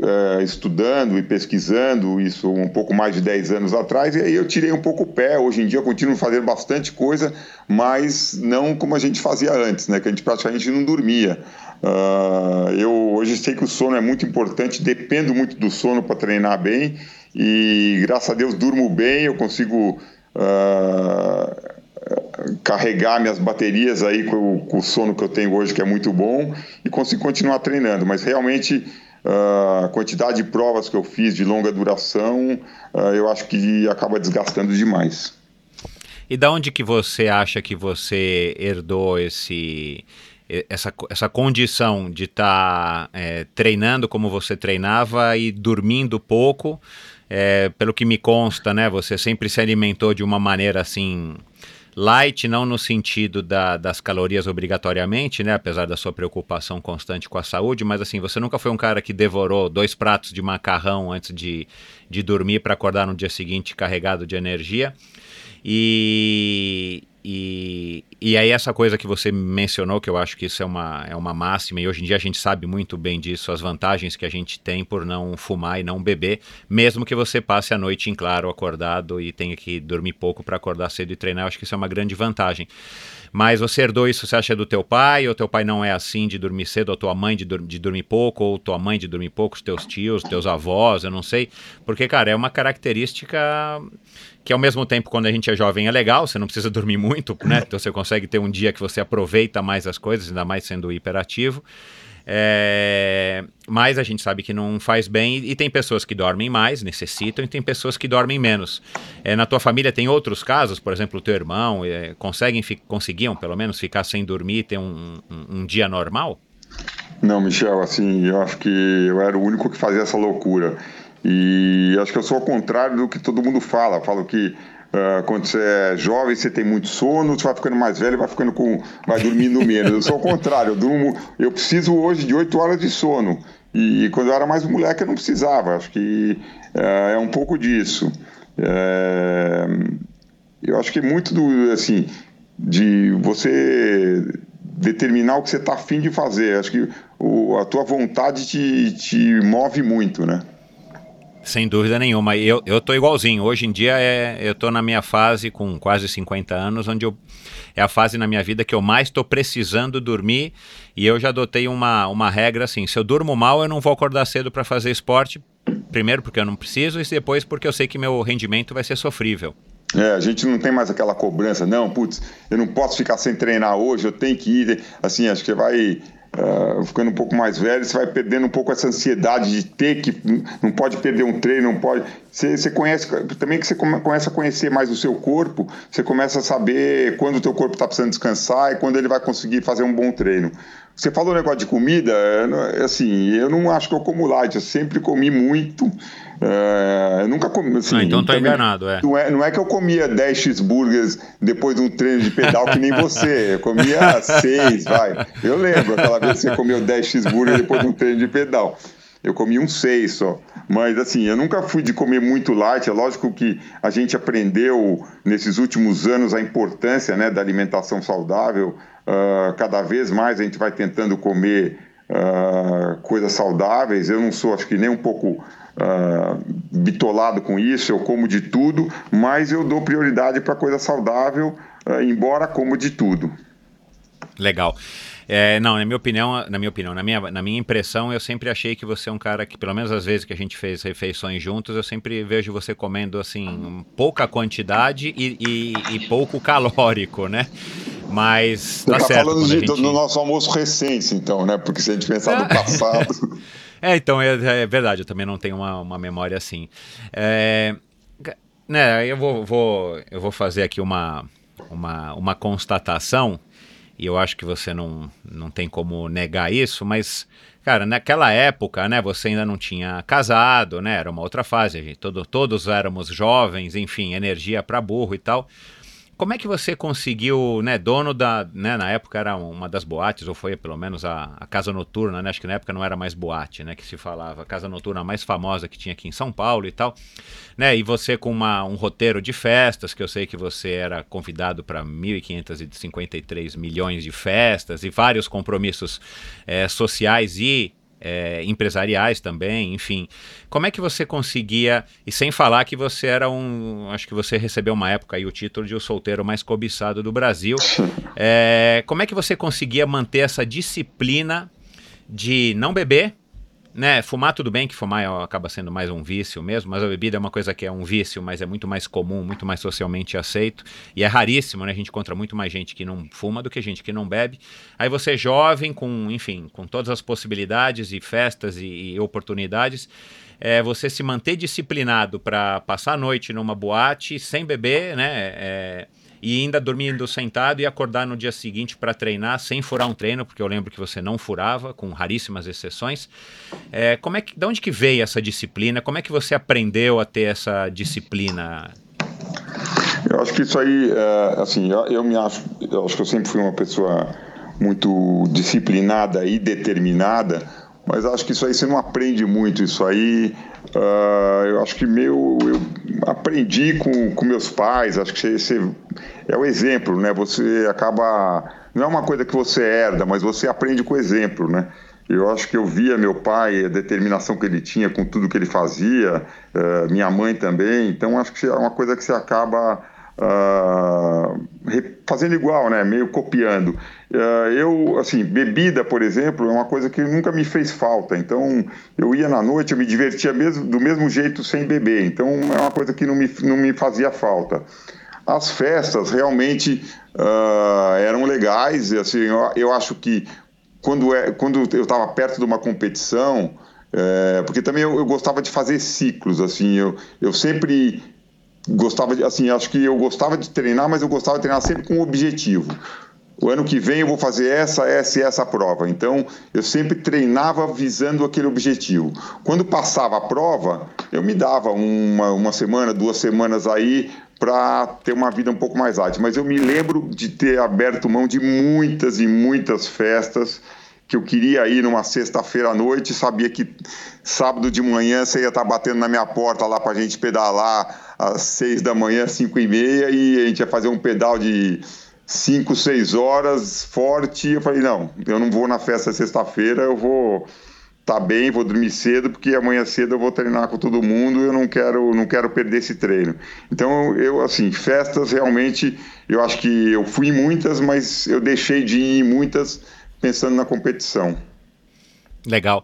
é, estudando e pesquisando isso um pouco mais de 10 anos atrás, e aí eu tirei um pouco o pé. Hoje em dia eu continuo fazendo bastante coisa, mas não como a gente fazia antes, né? Que a gente praticamente não dormia. Uh, eu hoje sei que o sono é muito importante, dependo muito do sono para treinar bem, e graças a Deus durmo bem, eu consigo. Uh, carregar minhas baterias aí com, o sono que eu tenho hoje, que é muito bom, e consigo continuar treinando. Mas realmente a quantidade de provas que eu fiz de longa duração, eu acho que acaba desgastando demais. E da onde que você acha que você herdou esse essa, essa condição de estar tá, é, treinando como você treinava e dormindo pouco? É, pelo que me consta, né? Você sempre se alimentou de uma maneira assim light, não no sentido da, das calorias obrigatoriamente, né? Apesar da sua preocupação constante com a saúde, mas assim, você nunca foi um cara que devorou dois pratos de macarrão antes de, de dormir para acordar no dia seguinte carregado de energia. E, e, e aí essa coisa que você mencionou, que eu acho que isso é uma, é uma máxima, e hoje em dia a gente sabe muito bem disso, as vantagens que a gente tem por não fumar e não beber, mesmo que você passe a noite em claro, acordado e tenha que dormir pouco para acordar cedo e treinar, eu acho que isso é uma grande vantagem. Mas você herdou isso, você acha do teu pai, ou teu pai não é assim de dormir cedo, ou tua mãe de, dur de dormir pouco, ou tua mãe de dormir pouco, os teus tios, teus avós, eu não sei. Porque, cara, é uma característica que ao mesmo tempo, quando a gente é jovem, é legal, você não precisa dormir muito, né? Então você consegue ter um dia que você aproveita mais as coisas, ainda mais sendo hiperativo. É, mas a gente sabe que não faz bem e, tem pessoas que dormem mais, necessitam, e tem pessoas que dormem menos. É, na tua família tem outros casos, por exemplo, o teu irmão, é, conseguem, conseguiam pelo menos ficar sem dormir e ter um, um, um, dia normal? Não, Michel, assim, eu acho que eu era o único que fazia essa loucura. E acho que eu sou ao contrário do que todo mundo fala. Falo que Uh, quando você é jovem, você tem muito sono, você vai ficando mais velho, vai ficando com. vai dormindo menos. Eu sou o contrário, eu durmo. Eu preciso hoje de 8 horas de sono. E, quando eu era mais moleque, eu não precisava. Acho que uh, é um pouco disso. Uh, eu acho que é muito do. assim, de você determinar o que você está afim de fazer. Acho que o, a tua vontade te, te move muito, né? Sem dúvida nenhuma. Eu, eu tô igualzinho. Hoje em dia é, eu tô na minha fase com quase 50 anos, onde eu, é a fase na minha vida que eu mais estou precisando dormir. E eu já adotei uma, uma regra assim: se eu durmo mal, eu não vou acordar cedo para fazer esporte. Primeiro, porque eu não preciso, e depois, porque eu sei que meu rendimento vai ser sofrível. É, a gente não tem mais aquela cobrança, não, putz, eu não posso ficar sem treinar hoje, eu tenho que ir. Assim, acho que vai Uh, ficando um pouco mais velho, você vai perdendo um pouco essa ansiedade de ter que. Não pode perder um treino, não pode. Você, você conhece. Também que você começa a conhecer mais o seu corpo, você começa a saber quando o teu corpo está precisando descansar e quando ele vai conseguir fazer um bom treino. Você falou um negócio de comida, assim, eu não acho que eu como light, eu sempre comi muito. Uh, eu nunca comi. Assim, ah, então tá enganado, é. Não, é. não é que eu comia 10 cheeseburgers depois de um treino de pedal que nem você. Eu comia 6, vai. Eu lembro aquela vez que você comeu 10 cheeseburgers depois de um treino de pedal. Eu comi um 6 só. Mas assim, eu nunca fui de comer muito light. É lógico que a gente aprendeu nesses últimos anos a importância né, da alimentação saudável. Uh, cada vez mais a gente vai tentando comer uh, coisas saudáveis. Eu não sou, acho que nem um pouco uh, bitolado com isso, eu como de tudo, mas eu dou prioridade para coisa saudável, uh, embora como de tudo. Legal. É, não, na minha opinião, na minha opinião, na minha, na minha impressão, eu sempre achei que você é um cara que, pelo menos as vezes que a gente fez refeições juntos, eu sempre vejo você comendo assim pouca quantidade e, e, e pouco calórico, né? Mas tá, tá certo, falando de, gente... no nosso almoço recente, então, né? Porque se a gente pensar no passado. É, então, é, é, verdade, eu também não tenho uma, uma memória assim. É, né, eu vou, vou, eu vou fazer aqui uma, uma, uma constatação, e eu acho que você não, não tem como negar isso, mas, cara, naquela época, né, você ainda não tinha casado, né, era uma outra fase, gente, todo, todos éramos jovens, enfim, energia para burro e tal. Como é que você conseguiu, né, dono da, né, na época era uma das boates, ou foi pelo menos a, a casa noturna, né, acho que na época não era mais boate, né, que se falava, a casa noturna mais famosa que tinha aqui em São Paulo e tal, né, e você com uma, um roteiro de festas, que eu sei que você era convidado para 1.553 milhões de festas e vários compromissos é, sociais e é, empresariais também, enfim. Como é que você conseguia, e sem falar que você era um, acho que você recebeu uma época aí o título de o solteiro mais cobiçado do Brasil, é, como é que você conseguia manter essa disciplina de não beber, né, fumar tudo bem, que fumar acaba sendo mais um vício mesmo, mas a bebida é uma coisa que é um vício, mas é muito mais comum, muito mais socialmente aceito, e é raríssimo, né, a gente encontra muito mais gente que não fuma do que gente que não bebe. Aí você é jovem, com, enfim, com todas as possibilidades e festas e, e oportunidades, é, você se manter disciplinado para passar a noite numa boate sem beber, né, é, e ainda dormindo sentado e acordar no dia seguinte para treinar sem furar um treino, porque eu lembro que você não furava, com raríssimas exceções. É, como é que, de onde que veio essa disciplina? Como é que você aprendeu a ter essa disciplina? Eu acho que isso aí, é, assim, eu, eu me acho, eu acho que eu sempre fui uma pessoa muito disciplinada e determinada, mas acho que isso aí você não aprende muito. Isso aí, uh, eu acho que meu, eu aprendi com, com meus pais. Acho que você, é o exemplo, né? Você acaba. Não é uma coisa que você herda, mas você aprende com o exemplo, né? Eu acho que eu via meu pai, a determinação que ele tinha com tudo que ele fazia, uh, minha mãe também. Então, acho que é uma coisa que você acaba uh, fazendo igual, né? Meio copiando. Uh, eu, assim, bebida, por exemplo, é uma coisa que nunca me fez falta. Então, eu ia na noite, eu me divertia mesmo, do mesmo jeito sem beber. Então, é uma coisa que não me, não me fazia falta. As festas realmente uh, eram legais, assim, eu, eu, acho que quando, é, quando eu estava perto de uma competição, é, porque também eu, eu, gostava de fazer ciclos, assim, eu, eu sempre gostava de, assim, acho que eu gostava de treinar, mas eu gostava de treinar sempre com um objetivo. O ano que vem eu vou fazer essa, essa e essa prova. Então, eu sempre treinava visando aquele objetivo. Quando passava a prova, eu me dava uma, uma semana, duas semanas aí para ter uma vida um pouco mais ágil. Mas eu me lembro de ter aberto mão de muitas e muitas festas que eu queria ir numa sexta-feira à noite, sabia que sábado de manhã você ia estar batendo na minha porta lá para a gente pedalar às seis da manhã, cinco e meia, e a gente ia fazer um pedal de cinco, seis horas forte. Eu falei, não, eu não vou na festa sexta-feira, eu vou tá bem, vou dormir cedo, porque amanhã cedo eu vou treinar com todo mundo, eu não quero, não quero perder esse treino. Então, eu, assim, festas realmente, eu acho que eu fui em muitas, mas eu deixei de ir em muitas pensando na competição. Legal.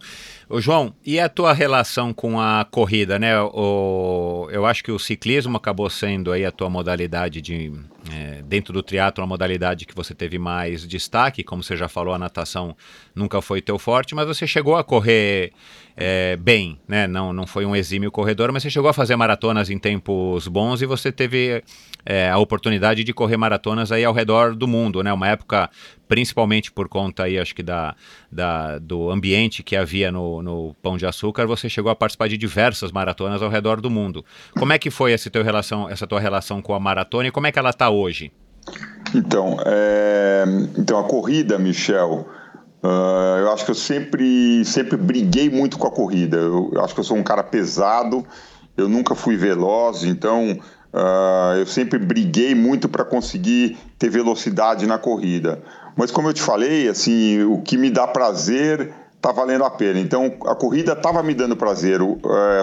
Ô, João, e a tua relação com a corrida, né? O, eu acho que o ciclismo acabou sendo aí a tua modalidade de é, dentro do triatlo a modalidade que você teve mais destaque, como você já falou, a natação nunca foi teu forte, mas você chegou a correr é, bem, né? Não, não foi um exímio corredor, mas você chegou a fazer maratonas em tempos bons e você teve é, a oportunidade de correr maratonas aí ao redor do mundo, né? Uma época, principalmente por conta aí, acho que da, da do ambiente que havia no, no Pão de Açúcar, você chegou a participar de diversas maratonas ao redor do mundo. Como é que foi essa, teu relação, essa tua relação com a maratona e como é que ela está hoje? Então, é, então a corrida, Michel, uh, eu acho que eu sempre, sempre briguei muito com a corrida. Eu, eu acho que eu sou um cara pesado, eu nunca fui veloz, então Uh, eu sempre briguei muito para conseguir ter velocidade na corrida. Mas como eu te falei, assim, o que me dá prazer está valendo a pena. Então a corrida estava me dando prazer. Uh,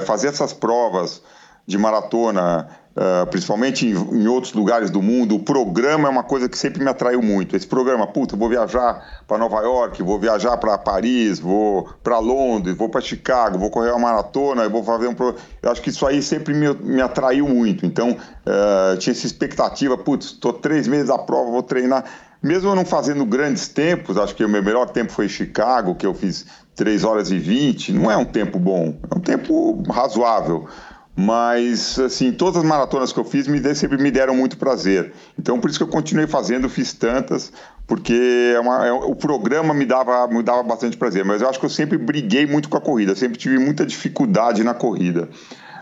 fazer essas provas de maratona, uh, principalmente em, em, outros lugares do mundo, o programa é uma coisa que sempre me atraiu muito. Esse programa, puta, vou viajar para Nova York, vou viajar para Paris, vou para Londres, vou para Chicago, vou correr uma maratona, vou fazer um. Pro... Eu acho que isso aí sempre me, me atraiu muito. Então, uh, tinha essa expectativa, putz, estou três meses da prova, vou treinar. Mesmo eu não fazendo grandes tempos, acho que o meu melhor tempo foi em Chicago, que eu fiz 3 horas e 20, não é um tempo bom, é um tempo razoável mas assim todas as maratonas que eu fiz me sempre me deram muito prazer. Então por isso que eu continuei fazendo fiz tantas porque é uma, é, o programa me dava me dava bastante prazer. Mas eu acho que eu sempre briguei muito com a corrida sempre tive muita dificuldade na corrida.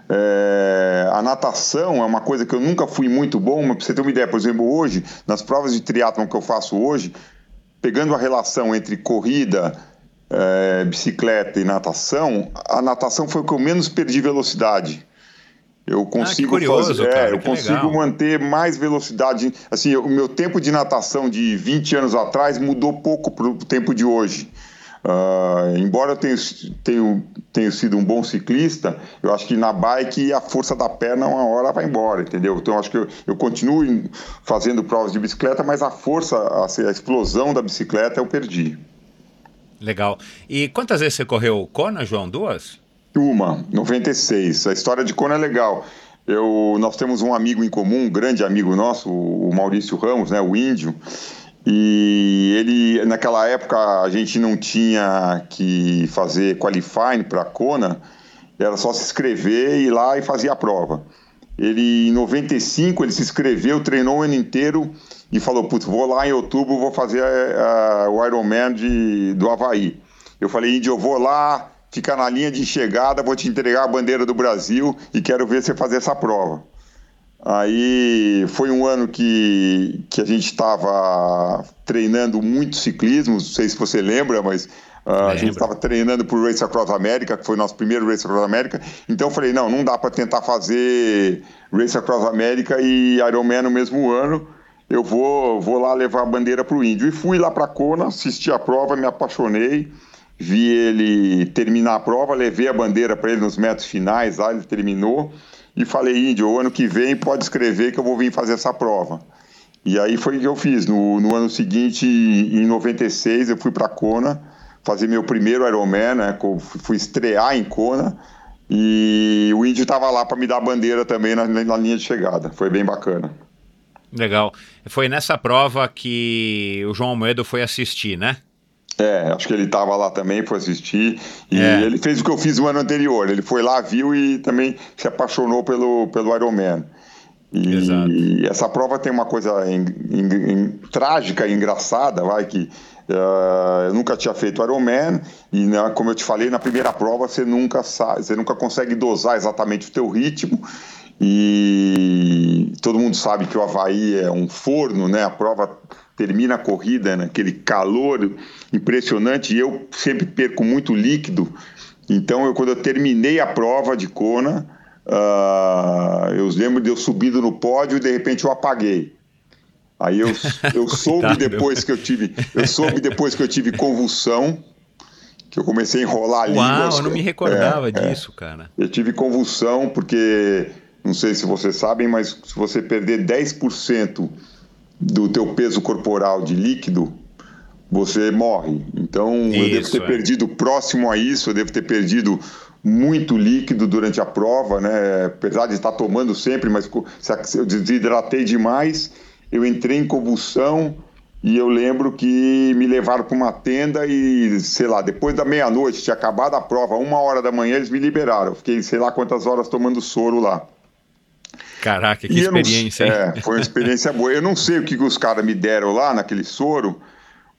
É, a natação é uma coisa que eu nunca fui muito bom mas para você ter uma ideia por exemplo hoje nas provas de triatlon que eu faço hoje pegando a relação entre corrida é, bicicleta e natação a natação foi o que eu menos perdi velocidade eu consigo ah, curioso, fazer, cara, é, eu consigo legal. manter mais velocidade. Assim, o meu tempo de natação de 20 anos atrás mudou pouco para o tempo de hoje. Uh, embora eu tenha, tenha, tenha sido um bom ciclista, eu acho que na bike a força da perna uma hora vai embora, entendeu? Então eu acho que eu, eu continuo fazendo provas de bicicleta, mas a força, a, a explosão da bicicleta eu perdi. Legal. E quantas vezes você correu Kona, João? Duas? Uma, 96. A história de Kona é legal. Eu, nós temos um amigo em comum, um grande amigo nosso, o Maurício Ramos, né, o índio, e ele, naquela época, a gente não tinha que fazer qualifying para a Kona, era só se inscrever, ir lá e fazer a prova. Ele, em 95, ele se inscreveu, treinou o ano inteiro e falou: Putz, vou lá em outubro, vou fazer uh, o Ironman de, do Havaí. Eu falei: Índio, eu vou lá, ficar na linha de chegada, vou te entregar a bandeira do Brasil e quero ver você fazer essa prova. Aí foi um ano que, que a gente estava treinando muito ciclismo, não sei se você lembra, mas uh, a gente estava treinando para o Race Across America, que foi o nosso primeiro Race Across America. Então eu falei, não, não dá para tentar fazer Race Across America e Ironman no mesmo ano. Eu vou, vou lá levar a bandeira para o Índio. E fui lá para Kona, assisti a prova, me apaixonei. Vi ele terminar a prova, levei a bandeira para ele nos metros finais, lá ele terminou e falei, Índio, o ano que vem pode escrever que eu vou vir fazer essa prova. E aí foi o que eu fiz. No, no ano seguinte, em 96, eu fui para Kona fazer meu primeiro Ironman, né? Fui estrear em Kona e o Índio estava lá para me dar a bandeira também na, na linha de chegada. Foi bem bacana. Legal. Foi nessa prova que o João Almeida foi assistir, né? É, acho que ele estava lá também, foi assistir. E é. ele fez o que eu fiz no ano anterior. Ele foi lá, viu e também se apaixonou pelo, pelo Ironman. E Exato. essa prova tem uma coisa em, em, em, trágica e engraçada, vai, que uh, eu nunca tinha feito Ironman e, né, como eu te falei, na primeira prova você nunca sabe, você nunca consegue dosar exatamente o teu ritmo e todo mundo sabe que o Havaí é um forno, né? A prova termina a corrida naquele calor impressionante e eu sempre perco muito líquido. Então, eu, quando eu terminei a prova de Kona, uh, eu lembro de eu subindo no pódio e de repente eu apaguei. Aí eu, eu soube depois que eu tive, eu soube depois que eu tive convulsão, que eu comecei a enrolar a língua. Uau, eu não me recordava é, é. disso, é. cara. Eu tive convulsão porque, não sei se vocês sabem, mas se você perder 10% do teu peso corporal de líquido, você morre. Então, isso, eu devo ter é. perdido próximo a isso, eu devo ter perdido muito líquido durante a prova, né? Apesar de estar tomando sempre, mas se eu desidratei demais, eu entrei em convulsão e eu lembro que me levaram para uma tenda e, sei lá, depois da meia-noite, tinha acabado a prova, uma hora da manhã, eles me liberaram. Eu fiquei, sei lá quantas horas tomando soro lá. Caraca, que e experiência, não, É, foi uma experiência boa. Eu não sei o que, que os caras me deram lá naquele soro,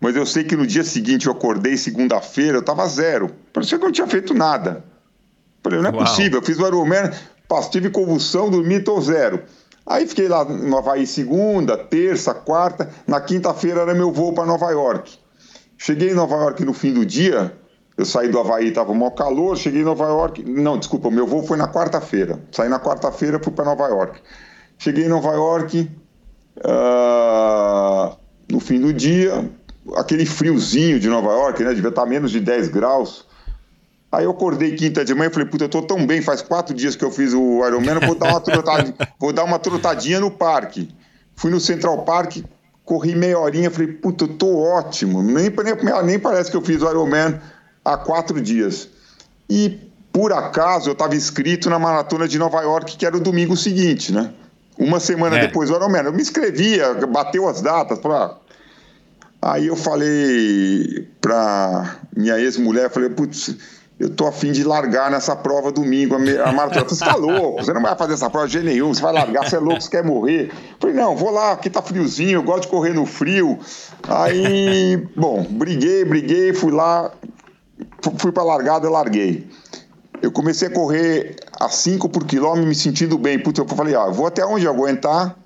mas eu sei que no dia seguinte eu acordei, segunda-feira, eu tava zero. Parecia que eu não tinha feito nada. Falei, não é Uau. possível, eu fiz o Ironman, tive convulsão, dormi, tô zero. Aí fiquei lá no Havaí segunda, terça, quarta, na quinta-feira era meu voo para Nova York. Cheguei em Nova York no fim do dia, eu saí do Havaí, estava um mau calor, cheguei em Nova York. Não, desculpa, meu voo foi na quarta-feira. Saí na quarta-feira, fui para Nova York. Cheguei em Nova York, uh, no fim do dia, aquele friozinho de Nova York, né? Devia estar menos de 10 graus. Aí eu acordei quinta de manhã e falei, puta, eu tô tão bem, faz quatro dias que eu fiz o Ironman, vou dar uma trotadinha, vou dar uma trotadinha no parque. Fui no Central Park, corri meia horinha, falei, puta, eu tô ótimo. Nem, nem, nem parece que eu fiz o Ironman há quatro dias. E, por acaso, eu estava inscrito na maratona de Nova York, que era o domingo seguinte, né? Uma semana é. depois do Ironman. Eu me inscrevia, bateu as datas. Pra... Aí eu falei para minha ex-mulher, falei, putz, eu tô afim de largar nessa prova domingo, a maratona. Você tá louco, você não vai fazer essa prova de jeito nenhum, você vai largar, você é louco, você quer morrer. Falei, não, vou lá, aqui tá friozinho, eu gosto de correr no frio. Aí, bom, briguei, briguei, fui lá, fui para a largada, larguei. Eu comecei a correr a 5 por quilômetro, me sentindo bem. Putz, eu falei, ah, vou até onde eu aguentar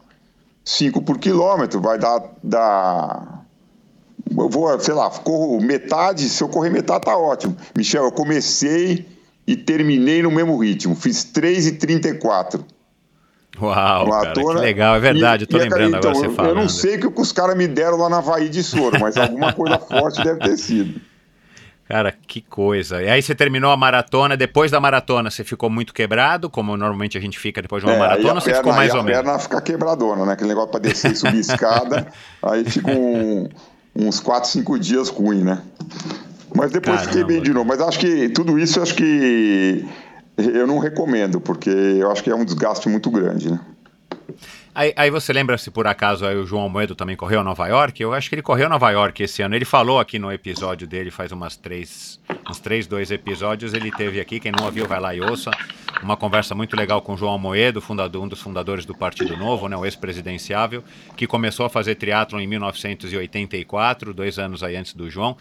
5 por quilômetro, vai dar, dar. Eu vou, sei lá, corro metade, se eu correr metade tá ótimo. Michel, eu comecei e terminei no mesmo ritmo, fiz 3,34. Uau, cara, que legal, é verdade, e, eu tô lembrando então, agora você falando. Eu não sei o que os caras me deram lá na Havaí de soro, mas alguma coisa forte deve ter sido. Cara, que coisa. E aí você terminou a maratona, depois da maratona você ficou muito quebrado, como normalmente a gente fica depois de uma é, maratona, ou você perna, ficou mais ou menos? A perna fica quebradona, né? Aquele negócio para descer e subir escada, aí fica um, uns 4, 5 dias ruim, né? Mas depois Caramba. fiquei bem de novo. Mas acho que tudo isso, acho que eu não recomendo, porque eu acho que é um desgaste muito grande, né? Aí, aí, você lembra se por acaso o João Almeida também correu Nova York? Eu acho que ele correu Nova York esse ano. Ele falou aqui no episódio dele, faz umas três, uns três, dois episódios, ele teve aqui, quem não ouviu vai lá e ouça, uma conversa muito legal com o João Almoedo, fundador, um dos fundadores do Partido Novo, né, o ex-presidenciável, que começou a fazer triatlon em 1984, dois anos aí antes do João.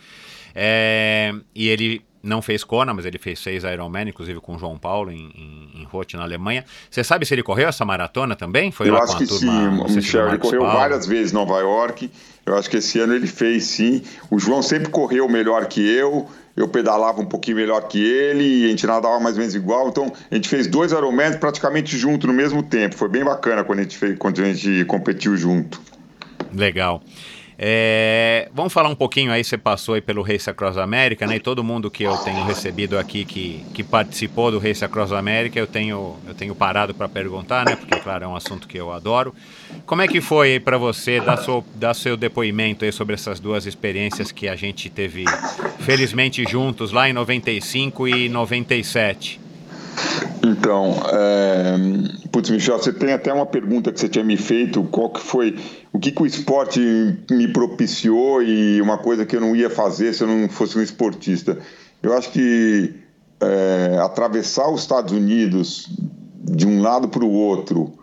É, e ele não fez Kona, mas ele fez seis Ironman, inclusive com o João Paulo em, em, em Roth, na Alemanha. Você sabe se ele correu essa maratona também? Foi Eu acho que turma, sim, Michel. Ele correu Paulo. várias vezes em Nova York. Eu acho que esse ano ele fez sim. O João sempre correu melhor que eu. Eu pedalava um pouquinho melhor que ele e a gente nadava mais ou menos igual. Então a gente fez dois Ironmans praticamente junto no mesmo tempo. Foi bem bacana quando a gente, fez, quando a gente competiu junto. Legal. É, vamos falar um pouquinho aí, você passou aí pelo Race Across America, né? E todo mundo que eu tenho recebido aqui que, que participou do Race Across America, eu tenho, eu tenho parado para perguntar, né? Porque, claro, é um assunto que eu adoro. Como é que foi para você dar, seu, dar seu depoimento aí sobre essas duas experiências que a gente teve, felizmente, juntos lá em 95 e 97? Então, é... putz, Michel, você tem até uma pergunta que você tinha me feito, qual que foi, o que, que o esporte me propiciou e uma coisa que eu não ia fazer se eu não fosse um esportista. Eu acho que é, atravessar os Estados Unidos de um lado para o outro,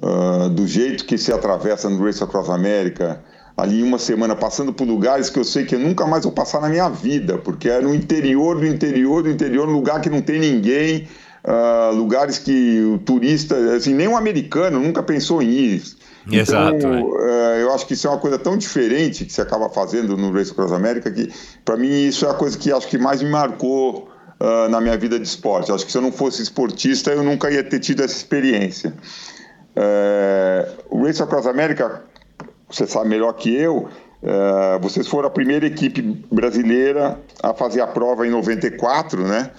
uh, do jeito que se atravessa no Race Across America, ali uma semana, passando por lugares que eu sei que eu nunca mais vou passar na minha vida, porque é no interior do interior do interior, lugar que não tem ninguém, uh, lugares que o turista, assim, nem um americano nunca pensou em ir. Exato. Então, é. uh, eu acho que isso é uma coisa tão diferente que você acaba fazendo no Race Across America que, para mim, isso é a coisa que acho que mais me marcou uh, na minha vida de esporte. Acho que se eu não fosse esportista, eu nunca ia ter tido essa experiência. Uh, o Race Across America, você sabe melhor que eu, Uh, vocês foram a primeira equipe brasileira a fazer a prova em 94, né?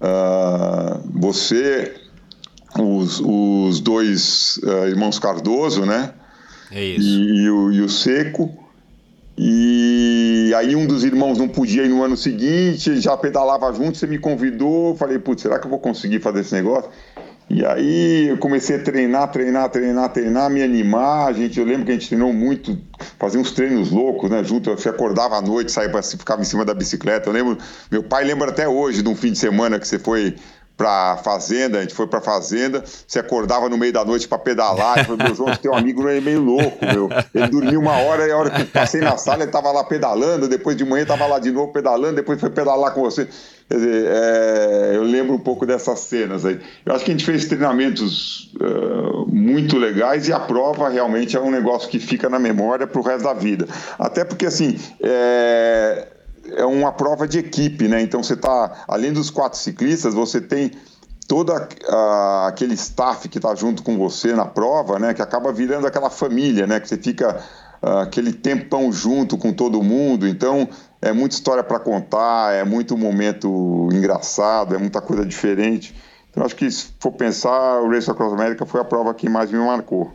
Uh, você, os, os dois uh, irmãos Cardoso, né? É isso. E, e, o, e o Seco. E aí um dos irmãos não podia ir no ano seguinte, já pedalava junto, você me convidou, falei, putz, será que eu vou conseguir fazer esse negócio? E aí eu comecei a treinar, treinar, treinar, treinar, me animar. A gente, eu lembro que a gente treinou muito, fazia uns treinos loucos, né? Junto, você acordava à noite, saía para ficava em cima da bicicleta. Eu lembro, meu pai lembra até hoje de um fim de semana que você foi pra fazenda, a gente foi pra fazenda, você acordava no meio da noite para pedalar, e falou, meu João, um amigo é meio louco, meu. Ele dormiu uma hora e a hora que passei na sala ele tava lá pedalando, depois de manhã tava lá de novo pedalando, depois foi pedalar com você. Quer dizer, é, eu lembro um pouco dessas cenas aí. Eu acho que a gente fez treinamentos uh, muito legais e a prova realmente é um negócio que fica na memória para o resto da vida. Até porque, assim, é, é uma prova de equipe, né? Então você está, além dos quatro ciclistas, você tem todo aquele staff que está junto com você na prova, né? Que acaba virando aquela família, né? Que você fica uh, aquele tempão junto com todo mundo. Então é muita história para contar, é muito momento engraçado, é muita coisa diferente. Então acho que se for pensar, o Race Across America foi a prova que mais me marcou.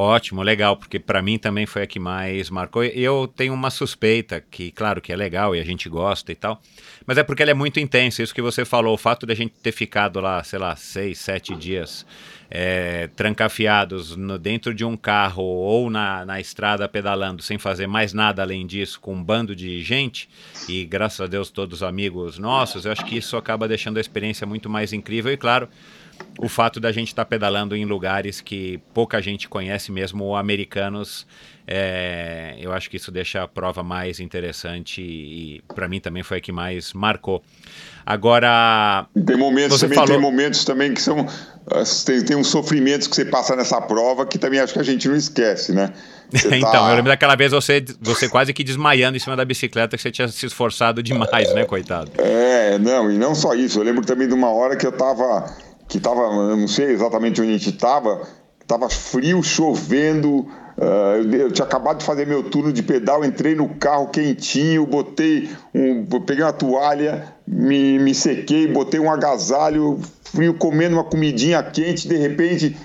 Ótimo, legal, porque para mim também foi a que mais marcou. Eu tenho uma suspeita que, claro, que é legal e a gente gosta e tal, mas é porque ela é muito intensa. Isso que você falou, o fato de a gente ter ficado lá, sei lá, seis, sete dias é, trancafiados no, dentro de um carro ou na, na estrada pedalando, sem fazer mais nada além disso, com um bando de gente, e graças a Deus todos amigos nossos, eu acho que isso acaba deixando a experiência muito mais incrível e, claro o fato da gente estar tá pedalando em lugares que pouca gente conhece, mesmo americanos, é, eu acho que isso deixa a prova mais interessante e, para mim também foi a que mais marcou. Agora. Tem momentos também, falou... tem momentos também que são. Tem, tem uns sofrimentos que você passa nessa prova que também acho que a gente não esquece, né? então, tá... eu lembro daquela vez você, você quase que desmaiando em cima da bicicleta que você tinha se esforçado demais, né, coitado? É, não, e não só isso. Eu lembro também de uma hora que eu tava que estava, não sei exatamente onde a gente estava, estava frio, chovendo, Uh, eu tinha acabado de fazer meu turno de pedal, entrei no carro quentinho, botei um, peguei uma toalha, me, me sequei, botei um agasalho, fui comendo uma comidinha quente, de repente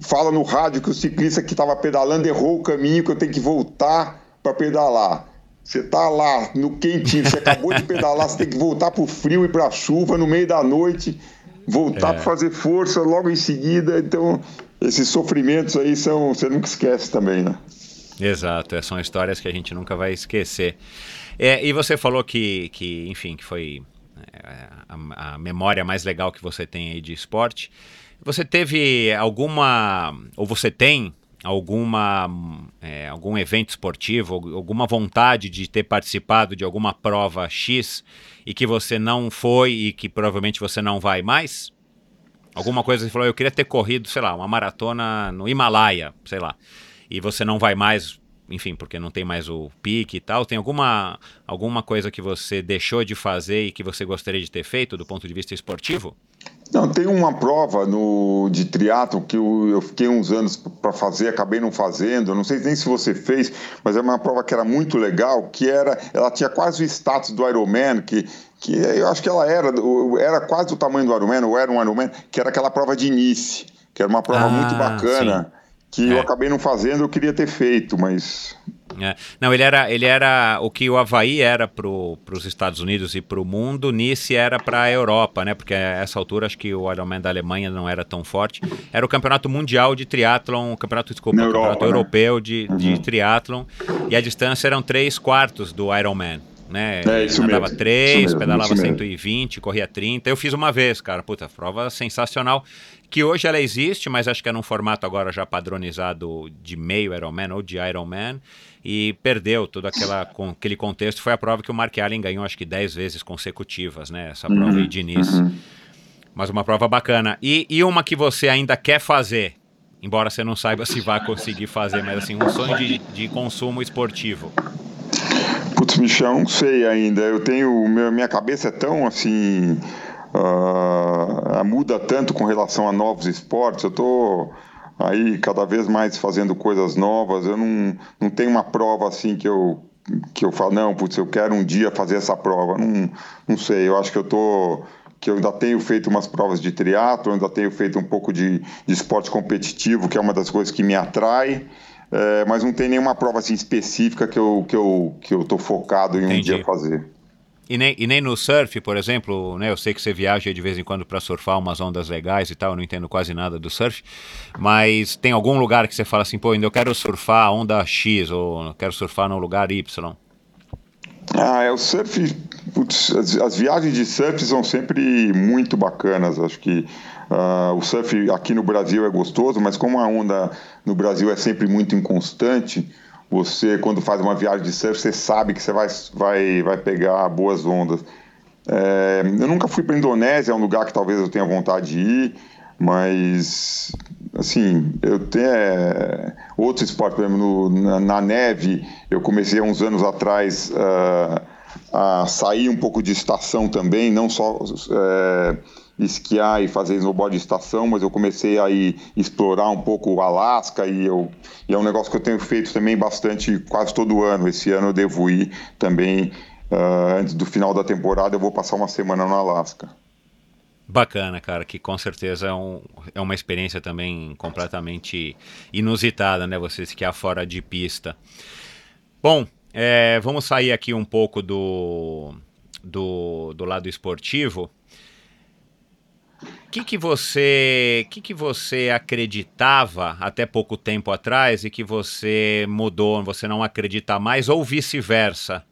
fala no rádio que o ciclista que estava pedalando errou o caminho, que eu tenho que voltar para pedalar. Você tá lá no quentinho, você acabou de pedalar, você tem que voltar para o frio e para a chuva no meio da noite, voltar é. para fazer força logo em seguida. Então, esses sofrimentos aí são, você nunca esquece também, né? Exato, são histórias que a gente nunca vai esquecer. É, e você falou que, que enfim, que foi é, a, a, memória mais legal que você tem aí de esporte. Você teve alguma, ou você tem alguma, é, algum evento esportivo, alguma vontade de ter participado de alguma prova X e que você não foi e que provavelmente você não vai mais? Alguma coisa você falou, eu queria ter corrido, sei lá, uma maratona no Himalaia, sei lá, e você não vai mais, enfim, porque não tem mais o pique e tal. Tem alguma, alguma coisa que você deixou de fazer e que você gostaria de ter feito do ponto de vista esportivo? Não, tem uma prova no, de triatlo que eu, eu fiquei uns anos para fazer, acabei não fazendo. Não sei nem se você fez, mas é uma prova que era muito legal, que era, ela tinha quase o status do Ironman, que que eu acho que ela era, era quase do tamanho do Ironman, ou era um Ironman, que era aquela prova de Nice, que era uma prova ah, muito bacana, sim. Que é. eu acabei não fazendo, eu queria ter feito, mas é. Não, ele era, ele era o que o Havaí era para os Estados Unidos e para o mundo, Nice era para a Europa, né? Porque a essa altura acho que o Ironman da Alemanha não era tão forte. Era o campeonato mundial de triatlon, campeonato, desculpa, Na campeonato Europa, né? europeu de, uhum. de triatlon, e a distância eram três quartos do Ironman. Né? É, isso Andava mesmo. 3, isso mesmo, pedalava 120, corria 30. Eu fiz uma vez, cara. Puta, prova sensacional que hoje ela existe, mas acho que é num formato agora já padronizado de meio Ironman ou de Ironman e perdeu todo aquela, com, aquele contexto. Foi a prova que o Mark Allen ganhou, acho que 10 vezes consecutivas, né? Essa prova uhum, aí de Nice. Uhum. Mas uma prova bacana. E, e uma que você ainda quer fazer, embora você não saiba se vai conseguir fazer, mas assim, um sonho de, de consumo esportivo. Putz, Michel, não sei ainda. Eu tenho. Minha cabeça é tão assim. Uh, muda tanto com relação a novos esportes. Eu tô aí cada vez mais fazendo coisas novas. Eu não, não tenho uma prova assim que eu que eu falo, não, putz, eu quero um dia fazer essa prova. Não, não sei, eu acho que eu tô que eu ainda tenho feito umas provas de triatlo, ainda tenho feito um pouco de, de esporte competitivo, que é uma das coisas que me atrai, é, mas não tem nenhuma prova assim específica que eu que eu que eu tô focado em Entendi. um dia fazer. E nem, e nem no surf, por exemplo, né? Eu sei que você viaja de vez em quando para surfar umas ondas legais e tal, eu não entendo quase nada do surf, mas tem algum lugar que você fala assim, pô, ainda eu quero surfar a onda X ou quero surfar no lugar Y? Ah, é o surf. Putz, as, as, viagens de surf são sempre muito bacanas. Acho que uh, o surf aqui no Brasil é gostoso, mas como a onda no Brasil é sempre muito inconstante, você, quando faz uma viagem de surf, você sabe que você vai, vai, vai pegar boas ondas. É, eu nunca fui para Indonésia, é um lugar que talvez eu tenha vontade de ir, mas, assim, eu tenho é, outros esportes, por exemplo, no, na, na, neve, eu comecei há uns anos atrás uh, a sair um pouco de estação também, não só. Uh, esquiar e fazer snowboard de estação, mas eu comecei a ir explorar um pouco o Alasca e, eu, e é um negócio que eu tenho feito também bastante, quase todo ano. Esse ano eu devo ir também, uh, antes do final da temporada, eu vou passar uma semana no Alasca. Bacana, cara, que com certeza é, um, é uma experiência também completamente inusitada, né? Você esquiar fora de pista. Bom, é, vamos sair aqui um pouco do, do, do lado esportivo que, que você que, que você acreditava até pouco tempo atrás e que você mudou, você não acredita mais, ou vice-versa?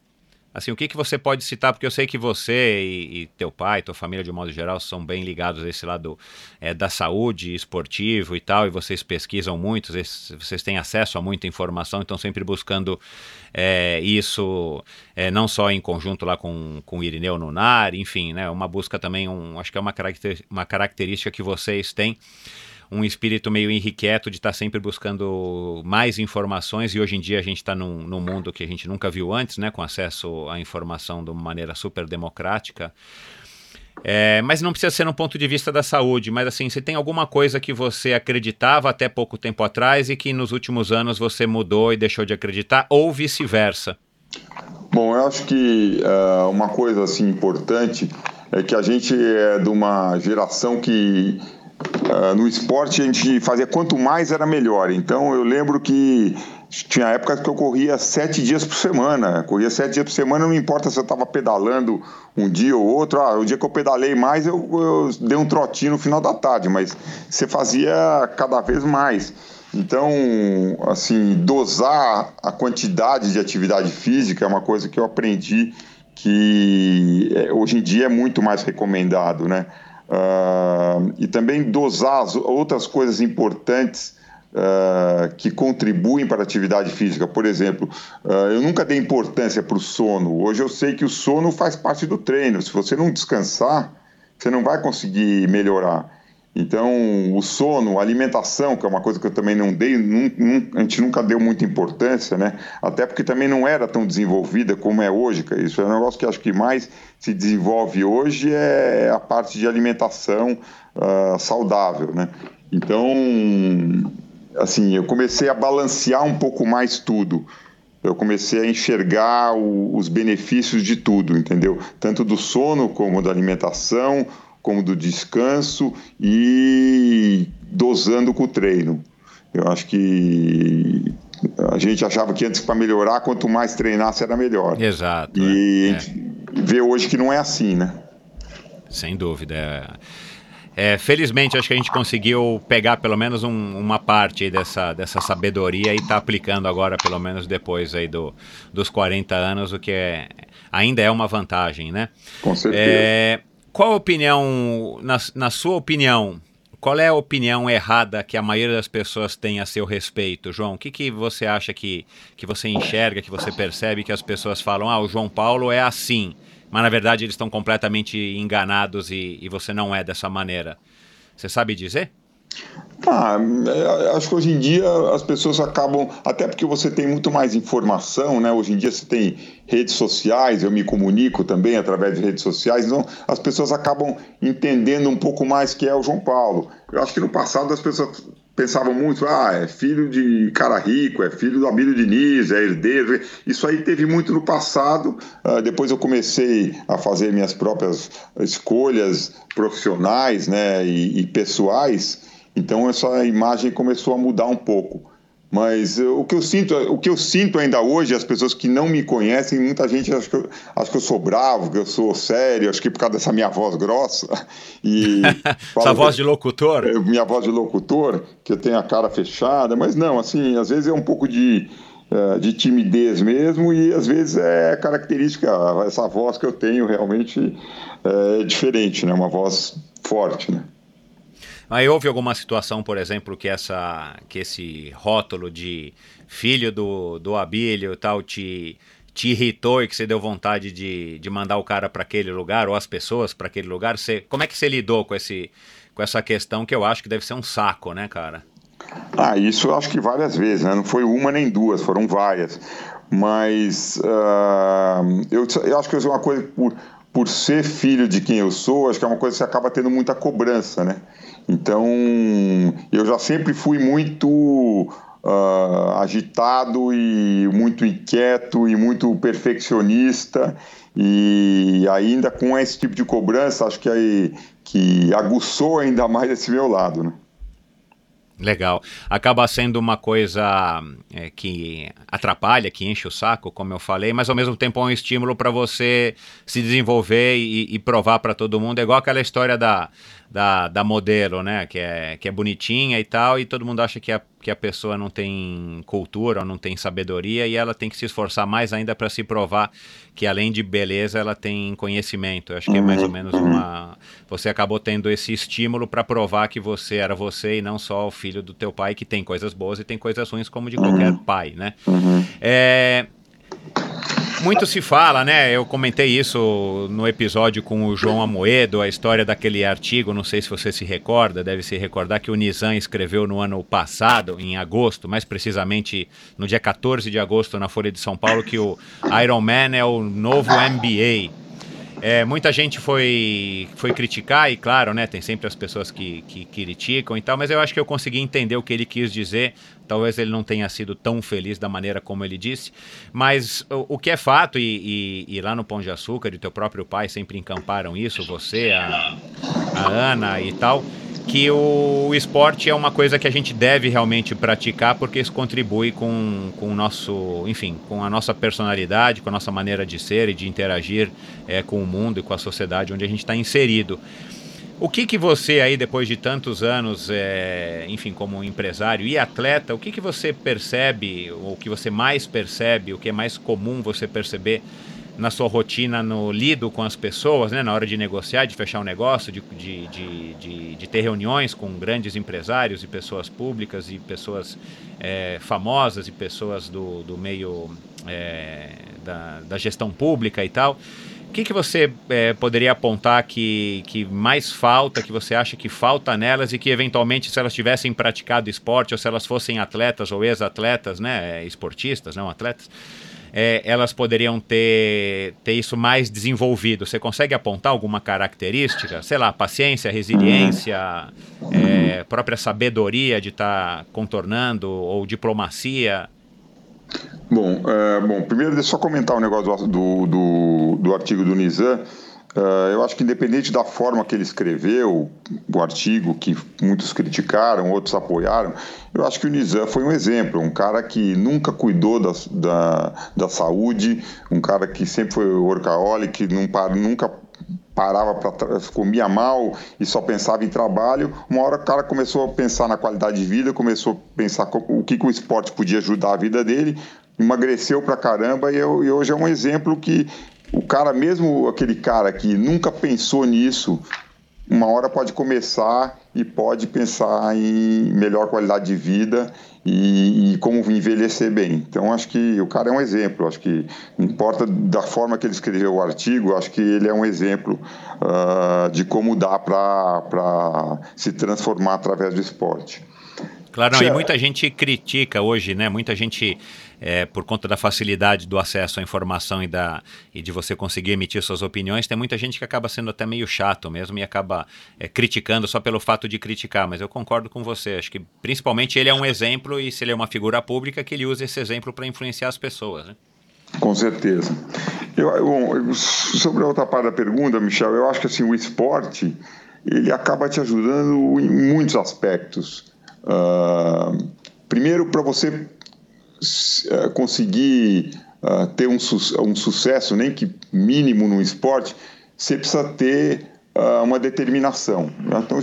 Assim, o que, que você pode citar? Porque eu sei que você e, e, teu pai, tua família de modo geral, são bem ligados a esse lado é, da saúde esportivo e tal, e vocês pesquisam muito, vocês, vocês têm acesso a muita informação, então sempre buscando é, isso, é, não só em conjunto lá com, com o Irineu Nunar, enfim, né, uma busca também, um, acho que é uma, caracter, uma característica que vocês têm um espírito meio irrequieto de estar tá sempre buscando mais informações e hoje em dia a gente está num, num, mundo que a gente nunca viu antes, né, com acesso à informação de uma maneira super democrática. É, mas não precisa ser no ponto de vista da saúde, mas assim, você tem alguma coisa que você acreditava até pouco tempo atrás e que nos últimos anos você mudou e deixou de acreditar, ou vice-versa? Bom, eu acho que uh, uma coisa assim importante é que a gente é de uma geração que uh, no esporte a gente fazia quanto mais era melhor. Então eu lembro que tinha épocas que eu corria sete dias por semana. Corria sete dias por semana, não importa se eu estava pedalando um dia ou outro. Ah, o dia que eu pedalei mais, eu, eu dei um trotinho no final da tarde, mas você fazia cada vez mais. Então, assim, dosar a quantidade de atividade física é uma coisa que eu aprendi que é, hoje em dia é muito mais recomendado, né? E também dosar as outras coisas importantes uh, que contribuem para a atividade física. Por exemplo, uh, eu nunca dei importância para o sono. Hoje eu sei que o sono faz parte do treino. Se você não descansar, você não vai conseguir melhorar. Então, o sono, a alimentação, que é uma coisa que eu também não dei, a gente nunca deu muita importância, né? Até porque também não era tão desenvolvida como é hoje. Isso é um negócio que acho que mais se desenvolve hoje é a parte de alimentação uh, saudável, né? Então, assim, eu comecei a balancear um pouco mais tudo. Eu comecei a enxergar o, os benefícios de tudo, entendeu? Tanto do sono como da alimentação, como do descanso e dosando com o treino. Eu acho que a gente achava que antes para melhorar, quanto mais treinasse era melhor. Exato. E é. gente vê hoje que não é assim, né? Sem dúvida. É, felizmente, acho que a gente conseguiu pegar pelo menos um, uma parte dessa, dessa sabedoria e está aplicando agora, pelo menos depois aí do, dos 40 anos, o que é, ainda é uma vantagem, né? Com certeza. É, qual a opinião, na, na sua opinião, qual é a opinião errada que a maioria das pessoas tem a seu respeito, João? O que, que você acha que, que você enxerga, que você percebe que as pessoas falam, ah, o João Paulo é assim mas na verdade eles estão completamente enganados e, e você não é dessa maneira. Você sabe dizer? Ah, é, acho que hoje em dia as pessoas acabam, até porque você tem muito mais informação, né? Hoje em dia você tem redes sociais, eu me comunico também através de redes sociais, então as pessoas acabam entendendo um pouco mais que é o João Paulo. Eu acho que no passado as pessoas pensavam muito, ah, é filho de cara rico, é filho do Abílio Diniz, é herdeiro. Isso aí teve muito no passado. Uh, depois eu comecei a fazer minhas próprias escolhas profissionais né, e, e pessoais. Então essa imagem começou a mudar um pouco. Mas o que eu sinto, o que eu sinto ainda hoje, as pessoas que não me conhecem, muita gente acha que eu, que eu sou bravo, que eu sou sério, acho que por causa dessa minha voz grossa e essa voz de locutor, é, minha voz de locutor, que eu tenho a cara fechada, mas não, assim, às vezes é um pouco de é, de timidez mesmo e às vezes é característica essa voz que eu tenho realmente é diferente, né? Uma voz forte, né? Mas houve alguma situação, por exemplo, que, essa, que esse rótulo de filho do, do Abílio tal te, te irritou e que você deu vontade de, de mandar o cara para aquele lugar ou as pessoas para aquele lugar? Você, como é que você lidou com, esse, com essa questão que eu acho que deve ser um saco, né, cara? Ah, isso eu acho que várias vezes, né? Não foi uma nem duas, foram várias. Mas uh, eu, eu acho que isso é uma coisa, por, por ser filho de quem eu sou, acho que é uma coisa que você acaba tendo muita cobrança, né? Então, eu já sempre fui muito uh, agitado e muito inquieto e muito perfeccionista. E ainda com esse tipo de cobrança, acho que, aí, que aguçou ainda mais esse meu lado, né? Legal. Acaba sendo uma coisa é, que atrapalha, que enche o saco, como eu falei, mas ao mesmo tempo é um estímulo para você se desenvolver e, e provar para todo mundo. É igual aquela história da, da, da modelo, né? Que é, que é bonitinha e tal, e todo mundo acha que a, que a pessoa não tem cultura ou não tem sabedoria, e ela tem que se esforçar mais ainda para se provar que além de beleza, ela tem conhecimento. Eu acho que é mais ou menos uma. Você acabou tendo esse estímulo para provar que você era você e não só o filho do teu pai, que tem coisas boas e tem coisas ruins, como de qualquer pai, né? É. Muito se fala, né? Eu comentei isso no episódio com o João Amoedo, a história daquele artigo, não sei se você se recorda, deve se recordar que o Nizam escreveu no ano passado, em agosto, mais precisamente no dia 14 de agosto, na Folha de São Paulo, que o Iron Man é o novo NBA. É, muita gente foi, foi criticar, e claro, né, tem sempre as pessoas que, que, criticam e tal, mas eu acho que eu consegui entender o que ele quis dizer. Talvez ele não tenha sido tão feliz da maneira como ele disse, mas o, o que é fato, e, e, e, lá no Pão de Açúcar, e teu próprio pai sempre encamparam isso, você, a, a Ana e tal, que o esporte é uma coisa que a gente deve realmente praticar porque isso contribui com, com o nosso, enfim, com a nossa personalidade, com a nossa maneira de ser e de interagir é, com o mundo e com a sociedade onde a gente está inserido. O que que você aí, depois de tantos anos, é, enfim, como empresário e atleta, o que que você percebe, ou o que você mais percebe, o que é mais comum você perceber na sua rotina no lido com as pessoas, né, na hora de negociar, de fechar um negócio, de, de, de, de, de ter reuniões com grandes empresários e pessoas públicas e pessoas é, famosas e pessoas do, do meio é, da, da gestão pública e tal. O que, que você é, poderia apontar que, que mais falta, que você acha que falta nelas e que eventualmente se elas tivessem praticado esporte ou se elas fossem atletas ou ex-atletas, né, esportistas, não atletas, é, elas poderiam ter, ter isso mais desenvolvido? Você consegue apontar alguma característica? Sei lá, paciência, resiliência, é, própria sabedoria de estar tá contornando ou diplomacia? Bom, é, bom, primeiro deixa eu só comentar um negócio do, do, do artigo do Nizam. Uh, eu acho que independente da forma que ele escreveu o artigo, que muitos criticaram, outros apoiaram, eu acho que o Nizam foi um exemplo, um cara que nunca cuidou da, da, da saúde, um cara que sempre foi workaholic, não para, nunca parava para comia mal e só pensava em trabalho. Uma hora o cara começou a pensar na qualidade de vida, começou a pensar o que, que o esporte podia ajudar a vida dele, emagreceu pra caramba e, eu, e hoje é um exemplo que o cara, mesmo aquele cara que nunca pensou nisso, uma hora pode começar e pode pensar em melhor qualidade de vida e, e, como envelhecer bem. Então, acho que o cara é um exemplo. Acho que não importa da forma que ele escreveu o artigo, acho que ele é um exemplo uh, de como dá para se transformar através do esporte. Claro, não, e muita gente critica hoje, né? Muita gente é, por conta da facilidade do acesso à informação e, da, e de você conseguir emitir suas opiniões, tem muita gente que acaba sendo até meio chato mesmo e acaba é, criticando só pelo fato de criticar. Mas eu concordo com você. Acho que principalmente ele é um exemplo e se ele é uma figura pública, que ele use esse exemplo para influenciar as pessoas. Né? Com certeza. Eu, sobre a outra parte da pergunta, Michel, eu acho que assim, o esporte ele acaba te ajudando em muitos aspectos. Uh, primeiro, para você conseguir uh, ter um, su um, sucesso, nem que mínimo no esporte, você precisa ter uh, uma determinação. Né? Então,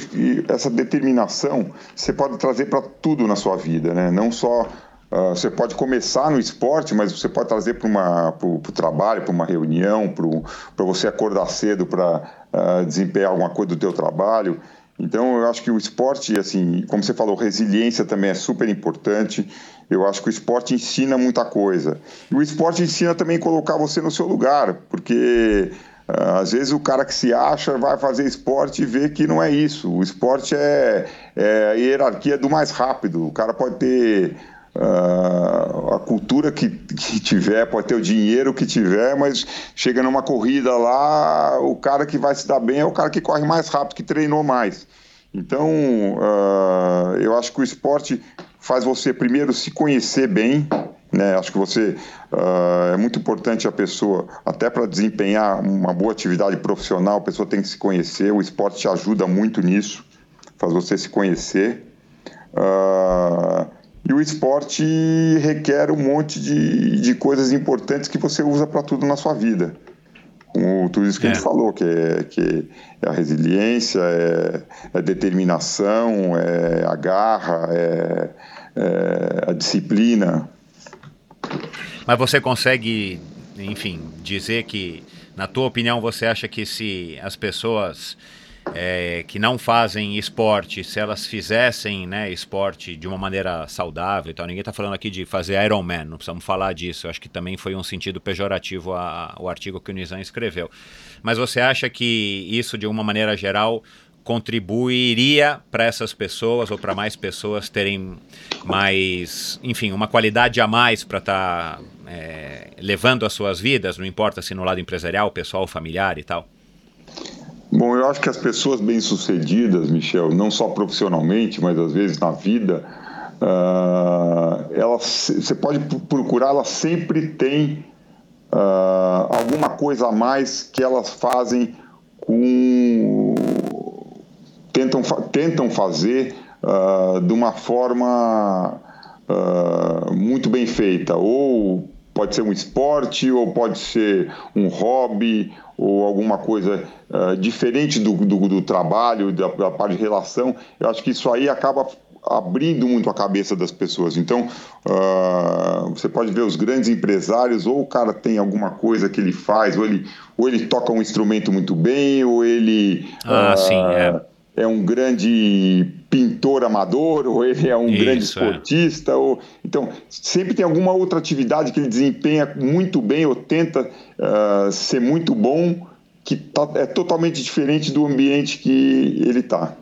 essa determinação você pode trazer para tudo na sua vida, né? não só Uh, você pode começar no esporte, mas você pode trazer para o trabalho, para uma reunião, para você acordar cedo para desempenhar alguma coisa do teu trabalho. Então, eu acho que o esporte, assim, como você falou, resiliência também é super importante. Eu acho que o esporte ensina muita coisa. E o esporte ensina também colocar você no seu lugar, porque uh, às vezes o cara que se acha vai fazer esporte e vê que não é isso. O esporte é, é a hierarquia do mais rápido. O cara pode ter Uh, a cultura que, que, tiver, pode ter o dinheiro que tiver, mas chega numa corrida lá, o cara que vai se dar bem é o cara que corre mais rápido, que treinou mais. Então, uh, eu acho que o esporte faz você primeiro se conhecer bem, né? Acho que você uh, é muito importante a pessoa, até para desempenhar uma boa atividade profissional, a pessoa tem que se conhecer. O esporte te ajuda muito nisso, faz você se conhecer. Uh, e o esporte requer um monte de, de coisas importantes que você usa para tudo na sua vida. Como tudo isso que é. a gente é. falou, que é, que é a resiliência, é, é determinação, é a garra, é, é a disciplina. Mas você consegue, enfim, dizer que, na tua opinião, você acha que se as pessoas é, que não fazem esporte, se elas fizessem né, esporte de uma maneira saudável e tal, ninguém está falando aqui de fazer Ironman, não precisamos falar disso, eu acho que também foi um sentido pejorativo a, a, o artigo que o Nizam escreveu. Mas você acha que isso, de uma maneira geral, contribuiria para essas pessoas ou para mais pessoas terem mais, enfim, uma qualidade a mais para estar tá é, levando as suas vidas, não importa se no lado empresarial, pessoal, familiar e tal? Bom, eu acho que as pessoas bem-sucedidas, Michel, não só profissionalmente, mas às vezes na vida, uh, elas, você pode procurar, elas sempre têm uh, alguma coisa a mais que elas fazem com. Tentam, tentam fazer uh, de uma forma muito bem feita, ou pode ser um esporte, ou pode ser um hobby, ou alguma coisa uh, diferente do, do, do trabalho, da, da, parte de relação, eu acho que isso aí acaba abrindo muito a cabeça das pessoas. Então, uh, você pode ver os grandes empresários, ou o cara tem alguma coisa que ele faz, ou ele, ou ele toca um instrumento muito bem, ou ele. Ah, uh, sim, é é um grande pintor amador, ou ele é um Isso, grande é. esportista, é. ou então sempre tem alguma outra atividade que ele desempenha muito bem ou tenta uh, ser muito bom, que tá, é totalmente diferente do ambiente que ele está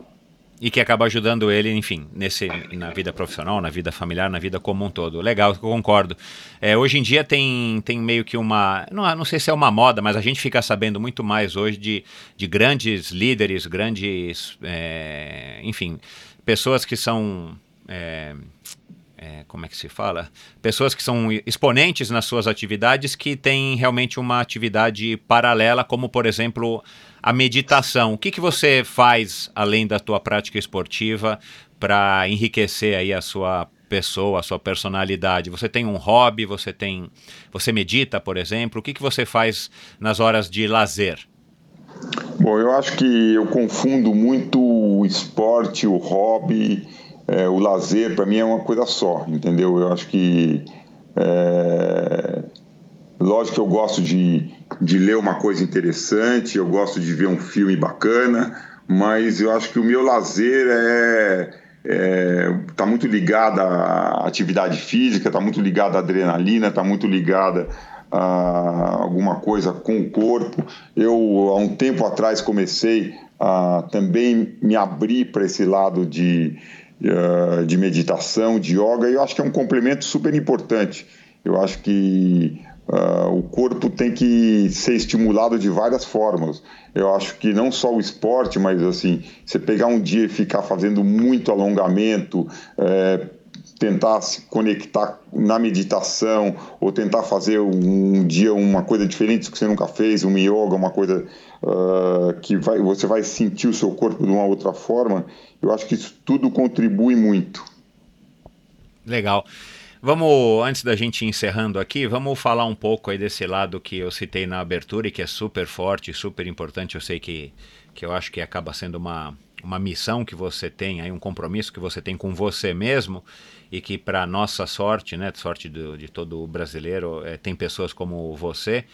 e que acaba ajudando ele, enfim, nesse, na vida profissional, na vida familiar, na vida como um todo. Legal, eu concordo. É, hoje em dia tem, tem meio que uma. Não, não sei se é uma moda, mas a gente fica sabendo muito mais hoje de, de grandes líderes, grandes. É, enfim, pessoas que são. É, é, como é que se fala? Pessoas que são exponentes nas suas atividades que têm realmente uma atividade paralela, como por exemplo a meditação. O que, que você faz além da tua prática esportiva para enriquecer aí a sua pessoa, a sua personalidade? Você tem um hobby? Você tem, você medita, por exemplo? O que, que você faz nas horas de lazer? Bom, eu acho que eu confundo muito o esporte, o hobby, é, o lazer. Para mim é uma coisa só, entendeu? Eu acho que é, Lógico que eu gosto de, de ler uma coisa interessante, eu gosto de ver um filme bacana, mas eu acho que o meu lazer é está é, tá muito ligado à atividade física, está muito ligado à adrenalina, está muito ligada a alguma coisa com o corpo. Eu, há um tempo atrás, comecei a também me abrir para esse lado de, de meditação, de yoga, e eu acho que é um complemento super importante. Eu acho que Uh, o corpo tem que ser estimulado de várias formas. Eu acho que não só o esporte, mas assim, você pegar um dia e ficar fazendo muito alongamento, é, tentar se conectar na meditação, ou tentar fazer um, um, dia uma coisa diferente que você nunca fez, um yoga, uma coisa uh, que vai, você vai sentir o seu corpo de uma outra forma, eu acho que isso tudo contribui muito. Legal. Vamos, antes da gente encerrando aqui, vamos falar um pouco aí desse lado que eu citei na abertura e que é super forte, super importante. Eu sei que, que eu acho que acaba sendo uma, uma missão que você tem, aí um compromisso que você tem com você mesmo e que para nossa sorte, né, sorte do, de todo brasileiro, é, tem pessoas como você,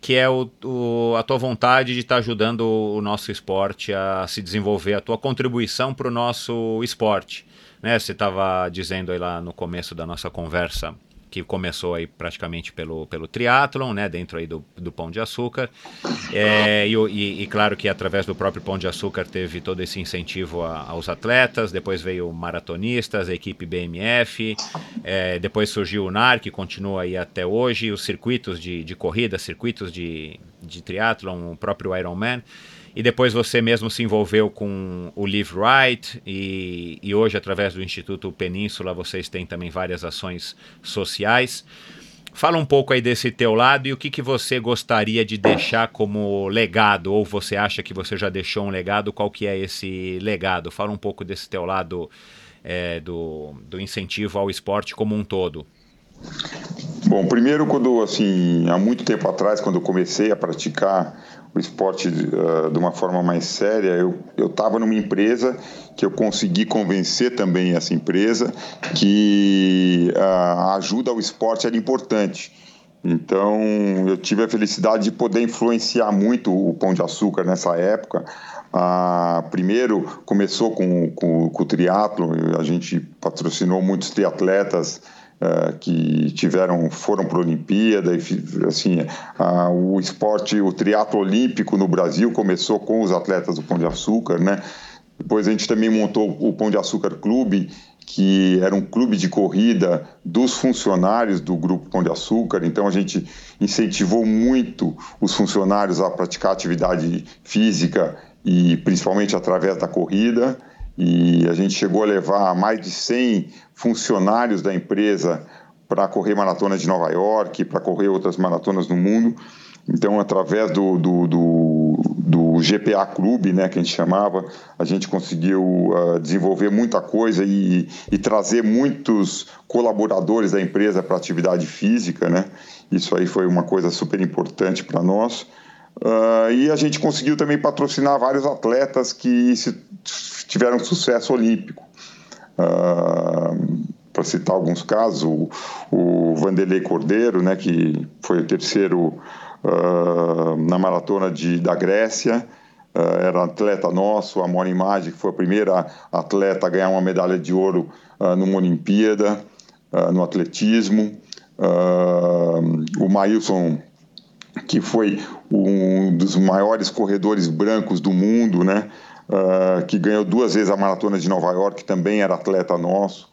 que é o, o, a tua vontade de estar tá ajudando o nosso esporte a se desenvolver, a tua contribuição para o nosso esporte. Né? Você estava dizendo aí lá no começo da nossa conversa que começou aí praticamente pelo, pelo triatlon, né, dentro aí do, do Pão de Açúcar, é, e, e, e, claro que através do próprio Pão de Açúcar teve todo esse incentivo a, aos atletas, depois veio maratonistas, a equipe BMF, é, depois surgiu o NAR, que continua aí até hoje, os circuitos de, de corrida, circuitos de, de triatlon, o próprio Ironman, e depois você mesmo se envolveu com o Live Right e, e hoje através do Instituto Península vocês têm também várias ações sociais. Fala um pouco aí desse teu lado e o que, que você gostaria de deixar como legado, ou você acha que você já deixou um legado, qual que é esse legado? Fala um pouco desse teu lado é, do, do incentivo ao esporte como um todo. Bom, primeiro quando, assim, há muito tempo atrás, quando eu comecei a praticar o esporte uh, de uma forma mais séria, eu estava numa empresa que eu consegui convencer também essa empresa que uh, a ajuda ao esporte era importante. Então, eu tive a felicidade de poder influenciar muito o Pão de Açúcar nessa época. Uh, primeiro, começou com, com, com o triatlo, a gente patrocinou muitos triatletas Uh, que tiveram foram para a Olimpíada e assim o esporte o triatlo olímpico no Brasil começou com os atletas do Pão de Açúcar né depois a gente também montou o Pão de Açúcar Clube que era um clube de corrida dos funcionários do Grupo Pão de Açúcar, então a gente incentivou muito os funcionários a praticar atividade física e principalmente através da corrida. E a gente chegou a levar mais de 100 funcionários da empresa para correr maratona de Nova York, para correr outras maratonas no mundo. Então, através do, do, do, do, GPA Clube, né, que a gente chamava, a gente conseguiu uh, desenvolver muita coisa e, e, trazer muitos colaboradores da empresa para atividade física. Né? Isso aí foi uma coisa super importante para nós. Uh, e a gente conseguiu também patrocinar vários atletas que se, tiveram sucesso olímpico. Uh, para citar alguns casos, o, o Vanderlei Cordeiro, né, que foi o terceiro uh, na maratona de, da Grécia, uh, era atleta nosso, a Mona Imagem, que foi a primeira atleta a ganhar uma medalha de ouro numa Olimpíada, no atletismo. o Maílson, que foi um dos maiores corredores brancos do mundo, né? Que ganhou duas vezes a maratona de Nova York, também era atleta nosso.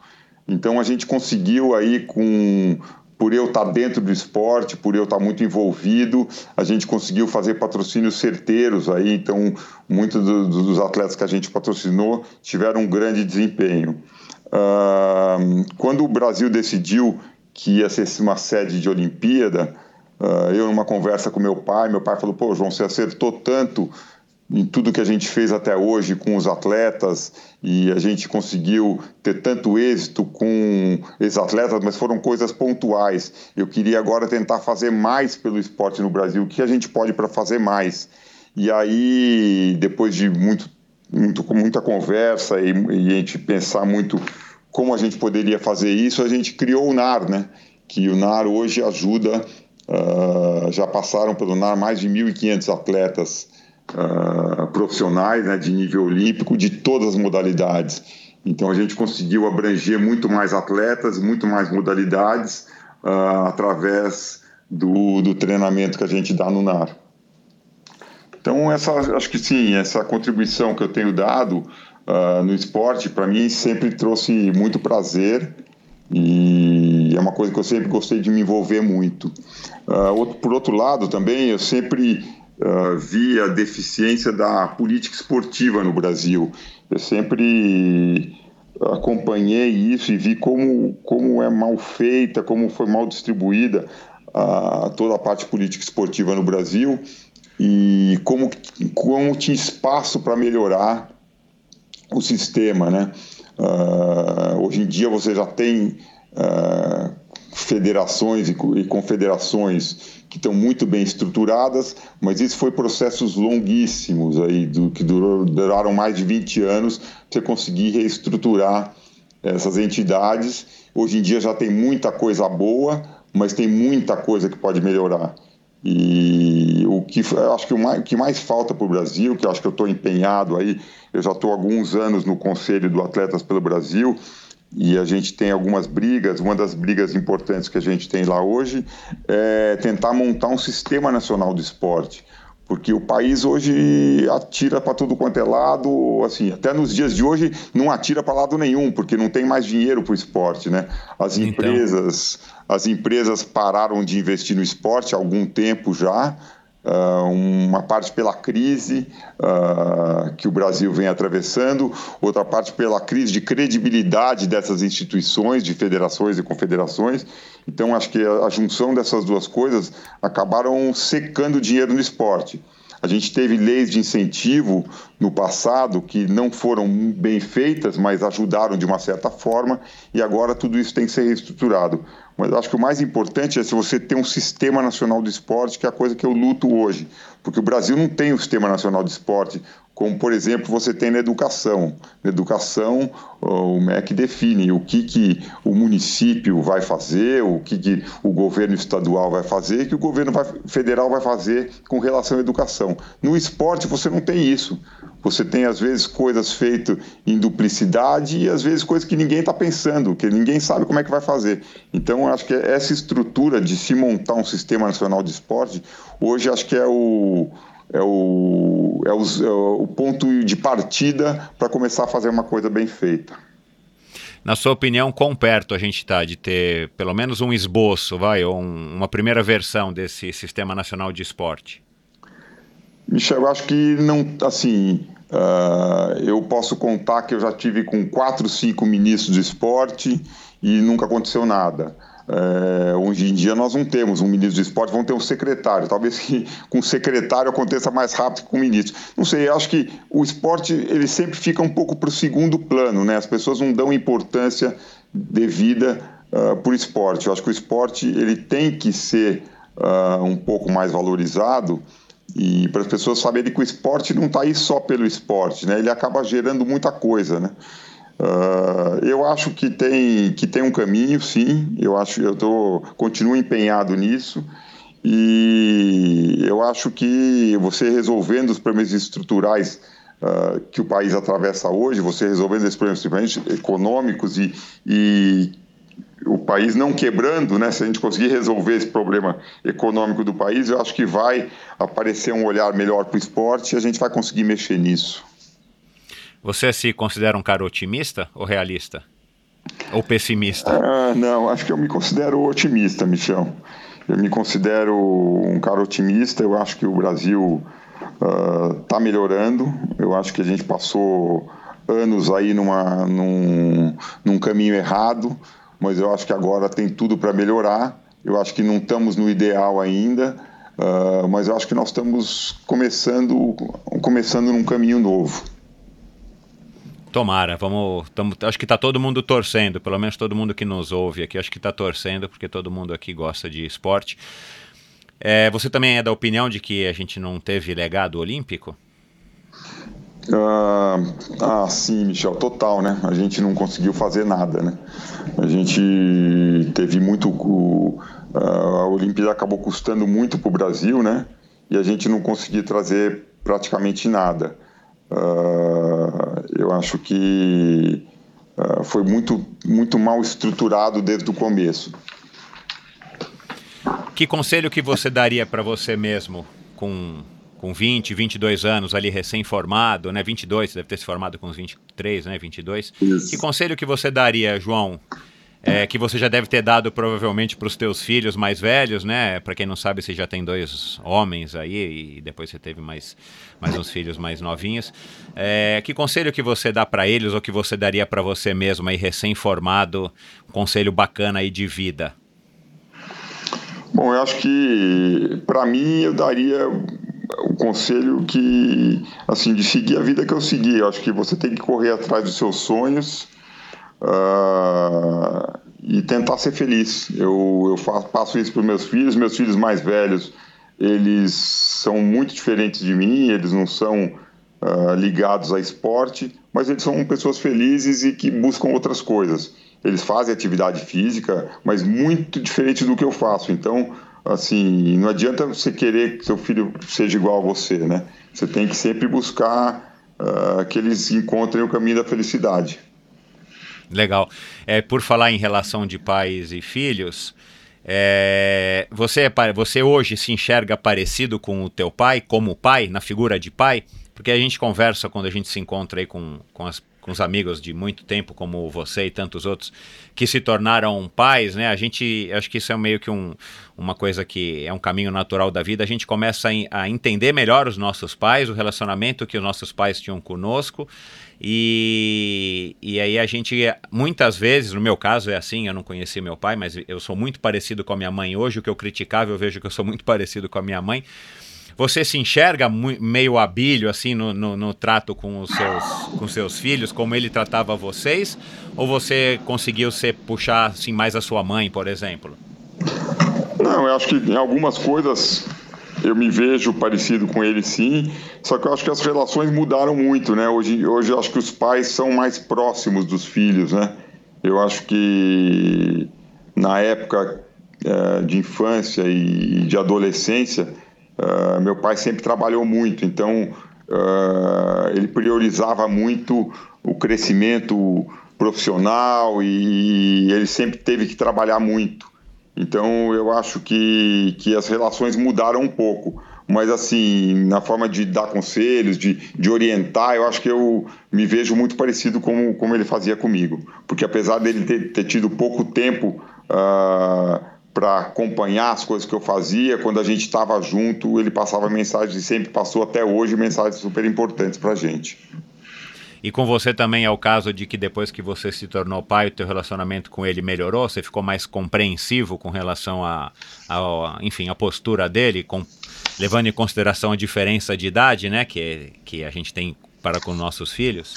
Então a gente conseguiu aí com por eu estar dentro do esporte, por eu estar muito envolvido, a gente conseguiu fazer patrocínios certeiros aí, então muitos dos atletas que a gente patrocinou tiveram um grande desempenho. Uh, quando o Brasil decidiu que ia ser uma sede de Olimpíada, uh, eu numa conversa com meu pai, meu pai falou, pô João, você acertou tanto em tudo que a gente fez até hoje com os atletas e a gente conseguiu ter tanto êxito com esses atletas, mas foram coisas pontuais. Eu queria agora tentar fazer mais pelo esporte no Brasil. O que a gente pode para fazer mais? E aí, depois de muito, muito muita conversa e, e, a gente pensar muito como a gente poderia fazer isso, a gente criou o NAR, né? Que o NAR hoje ajuda. Uh, já passaram pelo NAR mais de 1.500 atletas uh, profissionais né, de nível olímpico de todas as modalidades. Então a gente conseguiu abranger muito mais atletas, muito mais modalidades uh, através do, do treinamento que a gente dá no NAR. Então essa, acho que sim, essa contribuição que eu tenho dado uh, no esporte para mim sempre trouxe muito prazer e é uma coisa que eu sempre gostei de me envolver muito. Uh, outro, por outro lado também eu sempre uh, vi a deficiência da política esportiva no Brasil. Eu sempre acompanhei isso e vi como, como é mal feita, como foi mal distribuída uh, toda a parte política esportiva no Brasil e como, como tinha espaço para melhorar o sistema, né? Uh, hoje em dia você já tem uh, federações e, confederações que estão muito bem estruturadas, mas isso foi processos longuíssimos aí, do, que durou, duraram mais de 20 anos para você conseguir reestruturar essas entidades. Hoje em dia já tem muita coisa boa, mas tem muita coisa que pode melhorar. E o que acho que o mais, que mais falta para o Brasil, que acho que eu estou empenhado aí, eu já estou alguns anos no Conselho do Atletas pelo Brasil, e a gente tem algumas brigas. Uma das brigas importantes que a gente tem lá hoje é tentar montar um sistema nacional de esporte, porque o país hoje atira para tudo quanto é lado, assim, até nos dias de hoje não atira para lado nenhum, porque não tem mais dinheiro para o esporte, né? As então... empresas, as empresas pararam de investir no esporte há algum tempo já. Uh, uma parte pela crise uh, que o Brasil vem atravessando, outra parte pela crise de credibilidade dessas instituições, de federações e confederações. Então, acho que a, a junção dessas duas coisas acabaram secando dinheiro no esporte. A gente teve leis de incentivo no passado que não foram bem feitas, mas ajudaram de uma certa forma, e agora tudo isso tem que ser reestruturado. Mas acho que o mais importante é se você ter um sistema nacional de esporte, que é a coisa que eu luto hoje. Porque o Brasil não tem um sistema nacional de esporte como por exemplo você tem na educação. Na educação, o MEC define o que, que o município vai fazer, o que, que o governo estadual vai fazer e que o governo vai, federal vai fazer com relação à educação. No esporte você não tem isso. Você tem, às vezes, coisas feitas em duplicidade e, às vezes, coisas que ninguém está pensando, que ninguém sabe como é que vai fazer. Então, acho que essa estrutura de se montar um sistema nacional de esporte, hoje acho que é o, é o, é o, é o ponto de partida para começar a fazer uma coisa bem feita. Na sua opinião, quão perto a gente está de ter pelo menos um esboço, vai, ou um, uma primeira versão desse Sistema Nacional de Esporte? Michel, eu acho que não, assim, uh, eu posso contar que eu já tive com quatro, cinco ministros de esporte e nunca aconteceu nada. É, hoje em dia nós não temos um ministro de esporte, vamos ter um secretário. Talvez que com o secretário aconteça mais rápido que com o ministro. Não sei, acho que o esporte ele sempre fica um pouco para o segundo plano, né? As pessoas não dão importância devida uh, por esporte. Eu acho que o esporte ele tem que ser uh, um pouco mais valorizado e para as pessoas saberem que o esporte não está aí só pelo esporte, né? Ele acaba gerando muita coisa, né? Uh, eu acho que tem, que tem um caminho, sim. Eu acho, eu tô, continuo empenhado nisso. E eu acho que você resolvendo os problemas estruturais uh, que o país atravessa hoje, você resolvendo esses problemas econômicos e, e o país não quebrando, né? Se a gente conseguir resolver esse problema econômico do país, eu acho que vai aparecer um olhar melhor para o esporte e a gente vai conseguir mexer nisso. Você se considera um cara otimista ou realista? Ou pessimista? Ah, não, acho que eu me considero otimista, Michel. Eu me considero um cara otimista. Eu acho que o Brasil está ah, uh, melhorando. Eu acho que a gente passou anos aí numa, num, num caminho errado, mas eu acho que agora tem tudo para melhorar. Eu acho que não estamos no ideal ainda, uh, mas eu acho que nós estamos começando, começando num caminho novo. Tomara, vamos. Tamo, acho que está todo mundo torcendo, pelo menos todo mundo que nos ouve aqui, acho que está torcendo, porque todo mundo aqui gosta de esporte. É, você também é da opinião de que a gente não teve legado olímpico? Ah, ah, sim, Michel, total, né? A gente não conseguiu fazer nada, né? A gente teve muito. Uh, a Olimpíada acabou custando muito para o Brasil, né? E a gente não conseguiu trazer praticamente nada. Uh, eu acho que uh, foi muito, muito mal estruturado desde o começo. Que conselho que você daria para você mesmo com, com 20, 22 anos ali recém-formado, né? 22, você deve ter se formado com uns 23, né? 22. Isso. Que conselho que você daria, João, é, que você já deve ter dado provavelmente para os teus filhos mais velhos, né? Para quem não sabe, você já tem dois homens aí e depois você teve mais, mais uns filhos mais novinhos. É, que conselho que você dá para eles ou que você daria para você mesmo aí recém-formado, um conselho bacana aí de vida? Bom, eu acho que para mim eu daria o conselho que assim de seguir a vida que eu segui. Eu acho que você tem que correr atrás dos seus sonhos uh, e tentar ser feliz. Eu, eu faço, passo isso para os meus filhos, meus filhos mais velhos, eles são muito diferentes de mim, eles não são uh, ligados a esporte, mas eles são pessoas felizes e que buscam outras coisas. Eles fazem atividade física, mas muito diferente do que eu faço. Então, assim, não adianta você querer que seu filho seja igual a você, né? Você tem que sempre buscar uh, que eles encontrem o caminho da felicidade. Legal. É, por falar em relação de pais e filhos, é, você, é, você hoje se enxerga parecido com o teu pai, como pai, na figura de pai? Porque a gente conversa quando a gente se encontra aí com, com, as, com os amigos de muito tempo, como você e tantos outros, que se tornaram pais, né? A gente, acho que isso é meio que um, uma coisa que é um caminho natural da vida. A gente começa a, a entender melhor os nossos pais, o relacionamento que os nossos pais tinham conosco e, e aí a gente, muitas vezes, no meu caso é assim, eu não conheci meu pai, mas eu sou muito parecido com a minha mãe hoje. O que eu criticava, eu vejo que eu sou muito parecido com a minha mãe. Você se enxerga meio habilho assim no, no, no, trato com os seus, com seus filhos, como ele tratava vocês? Ou você conseguiu ser, puxar assim, mais a sua mãe, por exemplo? Não, eu acho que em algumas coisas eu me vejo parecido com ele sim, só que eu acho que as relações mudaram muito, né? Hoje, hoje eu acho que os pais são mais próximos dos filhos, né? Eu acho que na época é, de infância e de adolescência, é, meu pai sempre trabalhou muito, então é, ele priorizava muito o crescimento profissional e ele sempre teve que trabalhar muito. Então eu acho que, que as relações mudaram um pouco. mas assim, na forma de dar conselhos, de, de orientar, eu acho que eu me vejo muito parecido com como ele fazia comigo. Porque apesar dele ter, ter tido pouco tempo uh, para acompanhar as coisas que eu fazia, quando a gente estava junto, ele passava mensagens e sempre passou até hoje mensagens super importantes para a gente. E com você também é o caso de que depois que você se tornou pai, o teu relacionamento com ele melhorou? Você ficou mais compreensivo com relação a, a enfim, a postura dele, com, levando em consideração a diferença de idade, né, que, que a gente tem para com nossos filhos?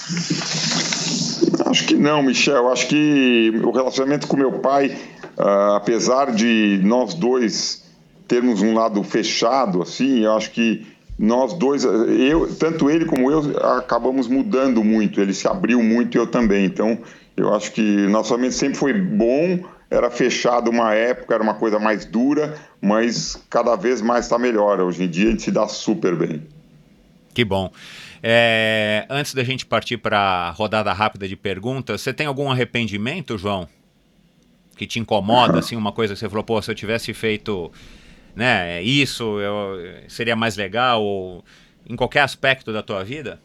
Acho que não, Michel. Acho que o relacionamento com meu pai, uh, apesar de nós dois termos um lado fechado, assim, eu acho que nós dois, eu, tanto ele como eu, acabamos mudando muito. Ele se abriu muito e eu também. Então, eu acho que nosso relacionamento sempre foi bom, era fechado uma época, era uma coisa mais dura, mas cada vez mais está melhor. Hoje em dia a gente se dá super bem. Que bom. É, antes da gente partir para a rodada rápida de perguntas, você tem algum arrependimento, João? Que te incomoda, assim, uma coisa que você falou, pô, se eu tivesse feito né, isso eu, seria mais legal, ou em qualquer aspecto da tua vida?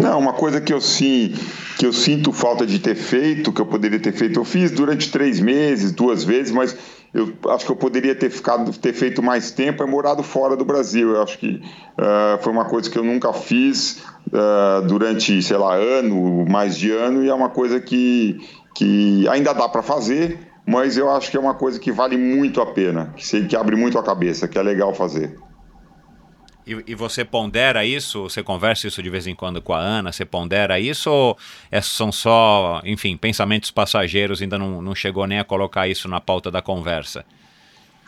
Não, uma coisa que eu sim, que eu sinto falta de ter feito, que eu poderia ter feito, eu fiz durante três meses, duas vezes, mas eu acho que eu poderia ter ficado, ter feito mais tempo, é morado fora do Brasil. Eu acho que uh, foi uma coisa que eu nunca fiz uh, durante, sei lá, ano, mais de ano, e é uma coisa que, que ainda dá para fazer, mas eu acho que é uma coisa que vale muito a pena, que, que abre muito a cabeça, que é legal fazer. E, e, você pondera isso? Você conversa isso de vez em quando com a Ana? Você pondera isso ou é, são só, enfim, pensamentos passageiros? Ainda não, não chegou nem a colocar isso na pauta da conversa?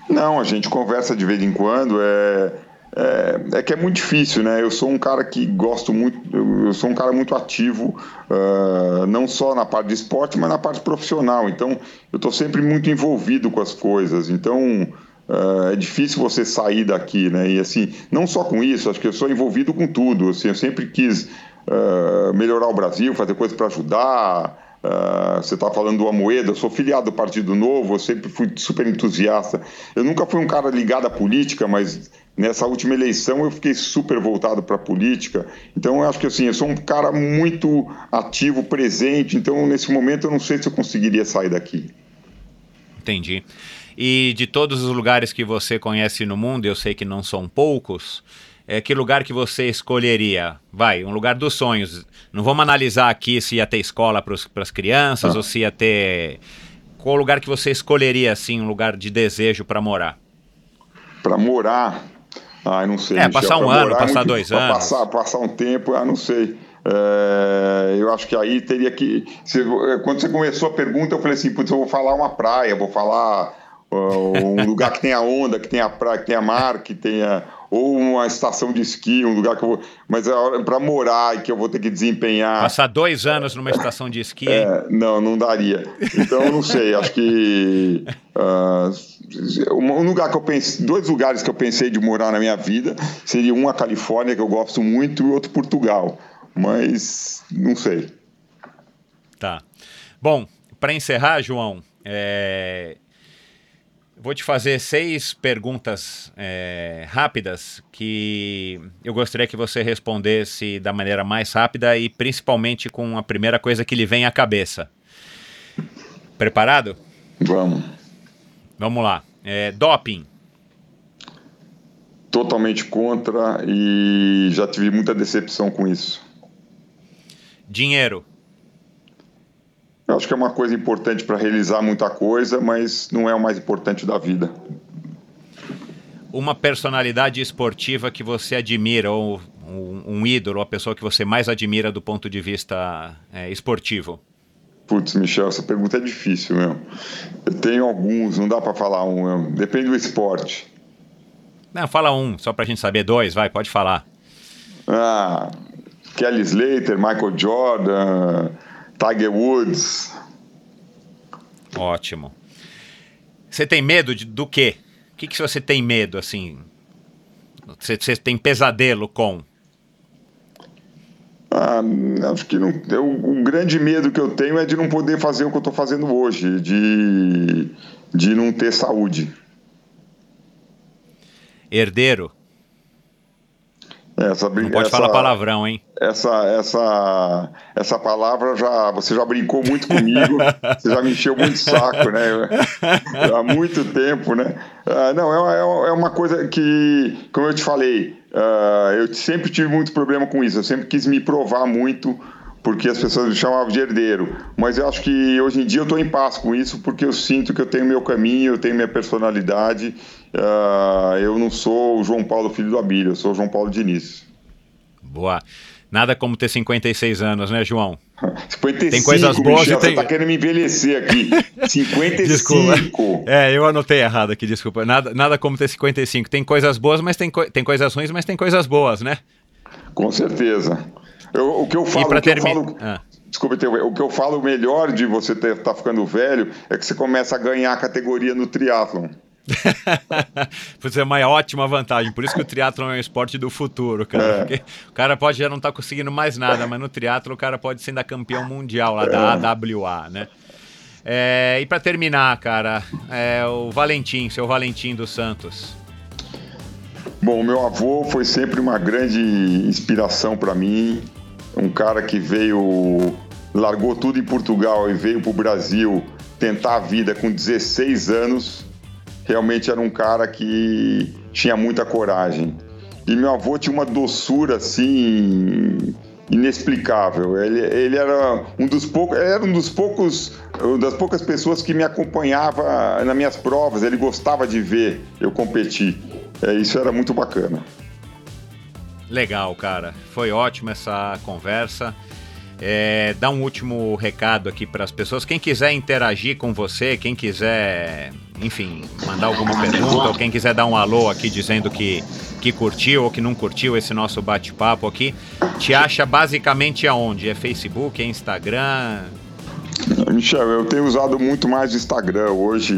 Não, a gente conversa de vez em quando. É, é, é, que é muito difícil, né? Eu sou um cara que gosto muito, eu sou um cara muito ativo, uh, não só na parte de esporte, mas na parte profissional. Então, eu estou sempre muito envolvido com as coisas. Então, uh, é difícil você sair daqui, né? E assim, não só com isso, acho que eu sou envolvido com tudo. Assim, eu sempre quis uh, melhorar o Brasil, fazer coisas para ajudar. Uh, você está falando do Amoedo, eu sou filiado do Partido Novo, eu sempre fui super entusiasta. Eu nunca fui um cara ligado à política, mas nessa última eleição eu fiquei super voltado para a política. Então eu acho que assim, eu sou um cara muito ativo, presente. Então nesse momento eu não sei se eu conseguiria sair daqui. Entendi. E de todos os lugares que você conhece no mundo, eu sei que não são poucos, é, que lugar que você escolheria? Vai, um lugar dos sonhos. Não vamos analisar aqui se ia ter escola para as crianças ah. ou se ia ter. Qual lugar que você escolheria, assim, um lugar de desejo para morar? Para morar? Ah, não sei. É, Michel, passar um ano, morar, passar dois anos. Passar, passar um tempo, ah, não sei. É, eu acho que aí teria que. Se, quando você começou a pergunta, eu falei assim: putz, eu vou falar uma praia, vou falar um lugar que tenha onda, que tenha praia, que tenha mar, que tenha ou uma estação de esqui, um lugar que eu vou, mas é para morar e que eu vou ter que desempenhar. Passar dois anos numa estação de esqui? É, não, não daria. Então eu não sei. acho que uh, um lugar que eu pensei, dois lugares que eu pensei de morar na minha vida seria um a Califórnia que eu gosto muito e outro Portugal, mas não sei. Tá. Bom, para encerrar, João, é, Vou te fazer seis perguntas é, rápidas que eu gostaria que você respondesse da maneira mais rápida e principalmente com a primeira coisa que lhe vem à cabeça. Preparado? Vamos. Vamos lá. É, doping. Totalmente contra e já tive muita decepção com isso. Dinheiro. Eu acho que é uma coisa importante para realizar muita coisa, mas não é o mais importante da vida. Uma personalidade esportiva que você admira, ou um, um ídolo, a pessoa que você mais admira do ponto de vista é, esportivo? Putz, Michel, essa pergunta é difícil mesmo. Eu tenho alguns, não dá para falar um mesmo. Depende do esporte. Não, fala um, só para a gente saber. Dois, vai, pode falar. Ah, Kelly Slater, Michael Jordan, Tiger Woods. Ótimo. Você tem medo de, do quê? O que, que você tem medo, assim? Você, você tem pesadelo com? Ah, acho que não, eu, o grande medo que eu tenho é de não poder fazer o que eu estou fazendo hoje, de, de não ter saúde. Herdeiro? Essa, não pode essa, falar palavrão, hein? Essa, essa, essa palavra já você já brincou muito comigo, você já me encheu muito saco, né? Há muito tempo, né? Uh, não, é, é, é, uma coisa que, como eu te falei, uh, eu sempre tive muito problema com isso. Eu sempre quis me provar muito porque as pessoas me chamavam de herdeiro. Mas eu acho que hoje em dia eu estou em paz com isso, porque eu sinto que eu tenho meu caminho, eu tenho minha personalidade. Uh, eu não sou o João Paulo filho do Abílio, eu sou o João Paulo Diniz. Boa. Nada como ter 56 anos, né, João? 55, tem coisas boas Michel, e tem... Você tá querendo me envelhecer aqui. 55. Desculpa. É, eu anotei errado aqui, desculpa. Nada, nada como ter 55. Tem coisas boas, mas tem, co... tem coisas ruins, mas tem coisas boas, né? Com certeza. Eu, o que eu falo, o que termi... eu falo ah. Desculpa, o que eu falo melhor de você estar tá ficando velho é que você começa a ganhar a categoria no triatlon. Isso é uma ótima vantagem. Por isso que o triatlo é um esporte do futuro, cara. É. o cara pode já não estar tá conseguindo mais nada, mas no triatlo o cara pode ser ainda campeão mundial lá da é. AWA, né? É, e para terminar, cara, é, o Valentim, seu Valentim dos Santos. Bom, meu avô foi sempre uma grande inspiração para mim um cara que veio, largou tudo em Portugal e veio para o Brasil tentar a vida com 16 anos. Realmente era um cara que tinha muita coragem. E meu avô tinha uma doçura assim inexplicável. Ele, ele era um dos poucos, era um dos poucos, das poucas pessoas que me acompanhava nas minhas provas. Ele gostava de ver eu competir. É, isso era muito bacana. Legal, cara. Foi ótima essa conversa. É, dá um último recado aqui para as pessoas. Quem quiser interagir com você, quem quiser, enfim, mandar alguma pergunta, ou quem quiser dar um alô aqui dizendo que, que curtiu ou que não curtiu esse nosso bate-papo aqui, te acha basicamente aonde? É Facebook, é Instagram? Michel, eu tenho usado muito mais Instagram hoje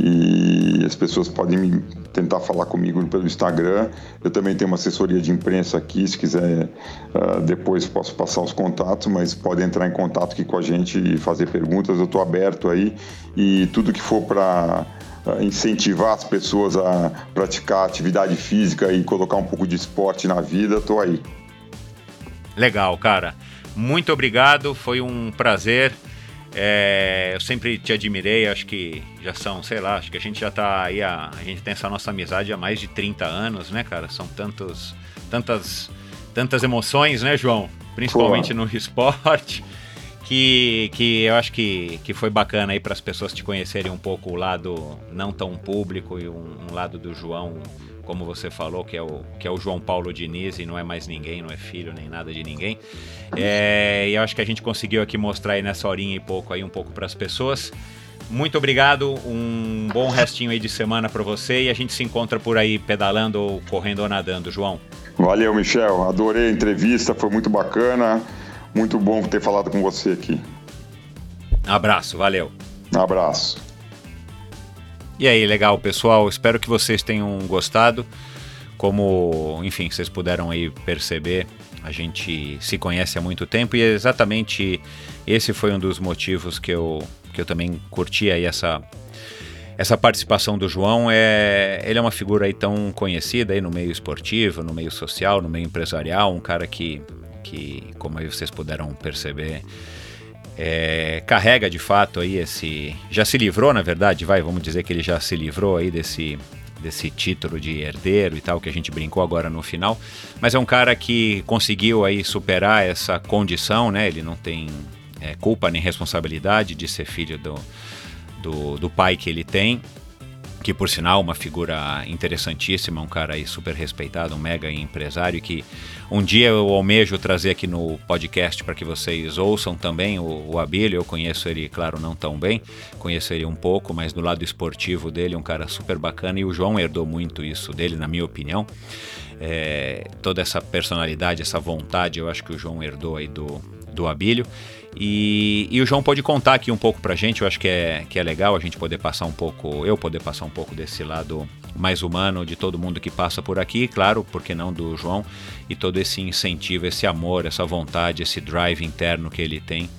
e, e as pessoas podem me tentar falar comigo pelo Instagram. Eu também tenho uma assessoria de imprensa aqui, se quiser uh, depois posso passar os contatos, mas pode entrar em contato aqui com a gente e fazer perguntas. Eu estou aberto aí e tudo que for para uh, incentivar as pessoas a praticar atividade física e colocar um pouco de esporte na vida, estou aí. Legal, cara. Muito obrigado, foi um prazer. É, eu sempre te admirei, acho que já são, sei lá, acho que a gente já tá aí, a, a gente tem essa nossa amizade há mais de 30 anos, né, cara? São tantos, tantas, tantas emoções, né, João? Principalmente Pô. no esporte, que, que eu acho que, que foi bacana aí para as pessoas te conhecerem um pouco o lado não tão público e um, um lado do João como você falou, que é o, que é o João Paulo Diniz e não é mais ninguém, não é filho nem nada de ninguém. É, e eu acho que a gente conseguiu aqui mostrar aí nessa horinha e pouco aí um pouco para as pessoas. Muito obrigado, um bom restinho aí de semana para você e a gente se encontra por aí pedalando ou correndo ou nadando, João. Valeu, Michel. Adorei a entrevista, foi muito bacana. Muito bom ter falado com você aqui. Abraço, valeu. Abraço. E aí, legal, pessoal. Espero que vocês tenham gostado. Como, enfim, vocês puderam aí perceber, a gente se conhece há muito tempo e exatamente esse foi um dos motivos que eu, que eu também curti aí essa, essa participação do João. É, ele é uma figura aí tão conhecida aí no meio esportivo, no meio social, no meio empresarial, um cara que, que como vocês puderam perceber, é, carrega de fato aí esse. Já se livrou, na verdade, vai, vamos dizer que ele já se livrou aí desse, desse título de herdeiro e tal, que a gente brincou agora no final. Mas é um cara que conseguiu aí superar essa condição, né? Ele não tem é, culpa nem responsabilidade de ser filho do, do, do pai que ele tem que por sinal uma figura interessantíssima, um cara aí super respeitado, um mega empresário que um dia eu almejo trazer aqui no podcast para que vocês ouçam também o, o Abílio, eu conheço ele, claro, não tão bem, conheço ele um pouco, mas do lado esportivo dele, um cara super bacana e o João herdou muito isso dele, na minha opinião. É, toda essa personalidade, essa vontade, eu acho que o João herdou aí do, do Abílio. E, e, o João pode contar aqui um pouco pra gente, eu acho que é, que é legal a gente poder passar um pouco, eu poder passar um pouco desse lado mais humano de todo mundo que passa por aqui, claro, porque não do João, e todo esse incentivo, esse amor, essa vontade, esse drive interno que ele tem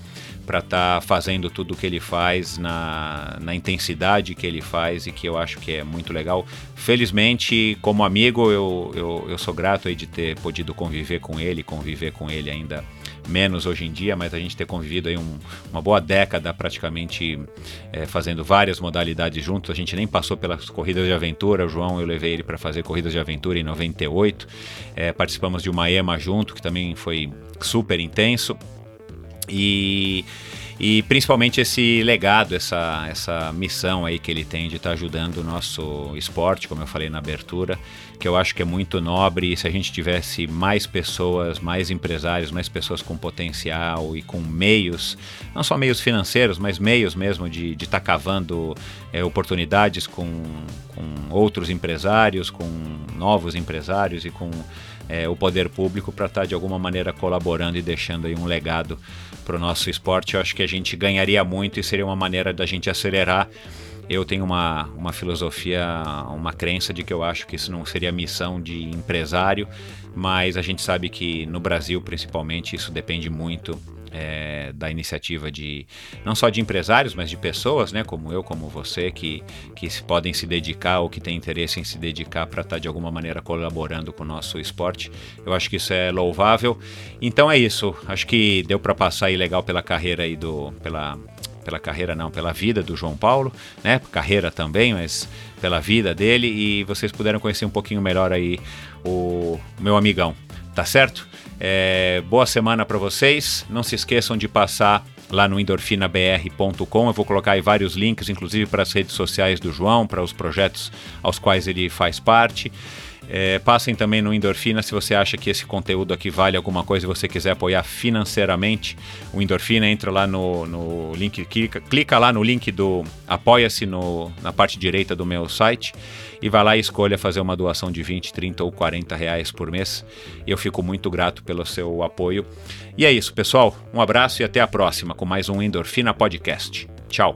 para estar tá fazendo tudo o que ele faz na, na intensidade que ele faz e que eu acho que é muito legal. Felizmente, como amigo, eu, eu, eu sou grato aí de ter podido conviver com ele, conviver com ele ainda menos hoje em dia, mas a gente ter convivido aí um, uma boa década praticamente é, fazendo várias modalidades juntos. A gente nem passou pelas corridas de aventura. O João, eu levei ele para fazer corridas de aventura em 98. É, participamos de uma EMA junto, que também foi super intenso. E, e principalmente esse legado, essa, essa missão aí que ele tem de estar tá ajudando o nosso esporte, como eu falei na abertura, que eu acho que é muito nobre. E se a gente tivesse mais pessoas, mais empresários, mais pessoas com potencial e com meios, não só meios financeiros, mas meios mesmo de estar tá cavando é, oportunidades com, com outros empresários, com novos empresários e com é, o poder público para estar tá, de alguma maneira colaborando e deixando aí um legado para o nosso esporte. Eu acho que a gente ganharia muito e seria uma maneira da gente acelerar. Eu tenho uma, uma filosofia, uma crença de que eu acho que isso não seria missão de empresário, mas a gente sabe que no Brasil, principalmente, isso depende muito é, da iniciativa de não só de empresários, mas de pessoas, né, como eu, como você, que, que podem se dedicar ou que têm interesse em se dedicar para estar tá, de alguma maneira colaborando com o nosso esporte. Eu acho que isso é louvável. Então é isso. Acho que deu para passar aí legal pela carreira aí do pela pela carreira não, pela vida do João Paulo, né? Carreira também, mas pela vida dele e vocês puderam conhecer um pouquinho melhor aí o meu amigão, tá certo? É, boa semana para vocês. Não se esqueçam de passar lá no endorfinabr.com. Eu vou colocar aí vários links, inclusive para as redes sociais do João, para os projetos aos quais ele faz parte. É, passem também no Endorfina se você acha que esse conteúdo aqui vale alguma coisa e você quiser apoiar financeiramente o Endorfina, entra lá no, no link, clica, clica lá no link do Apoia-se na parte direita do meu site e vai lá e escolha fazer uma doação de 20, 30 ou 40 reais por mês. Eu fico muito grato pelo seu apoio. E é isso, pessoal. Um abraço e até a próxima com mais um Endorfina Podcast. Tchau.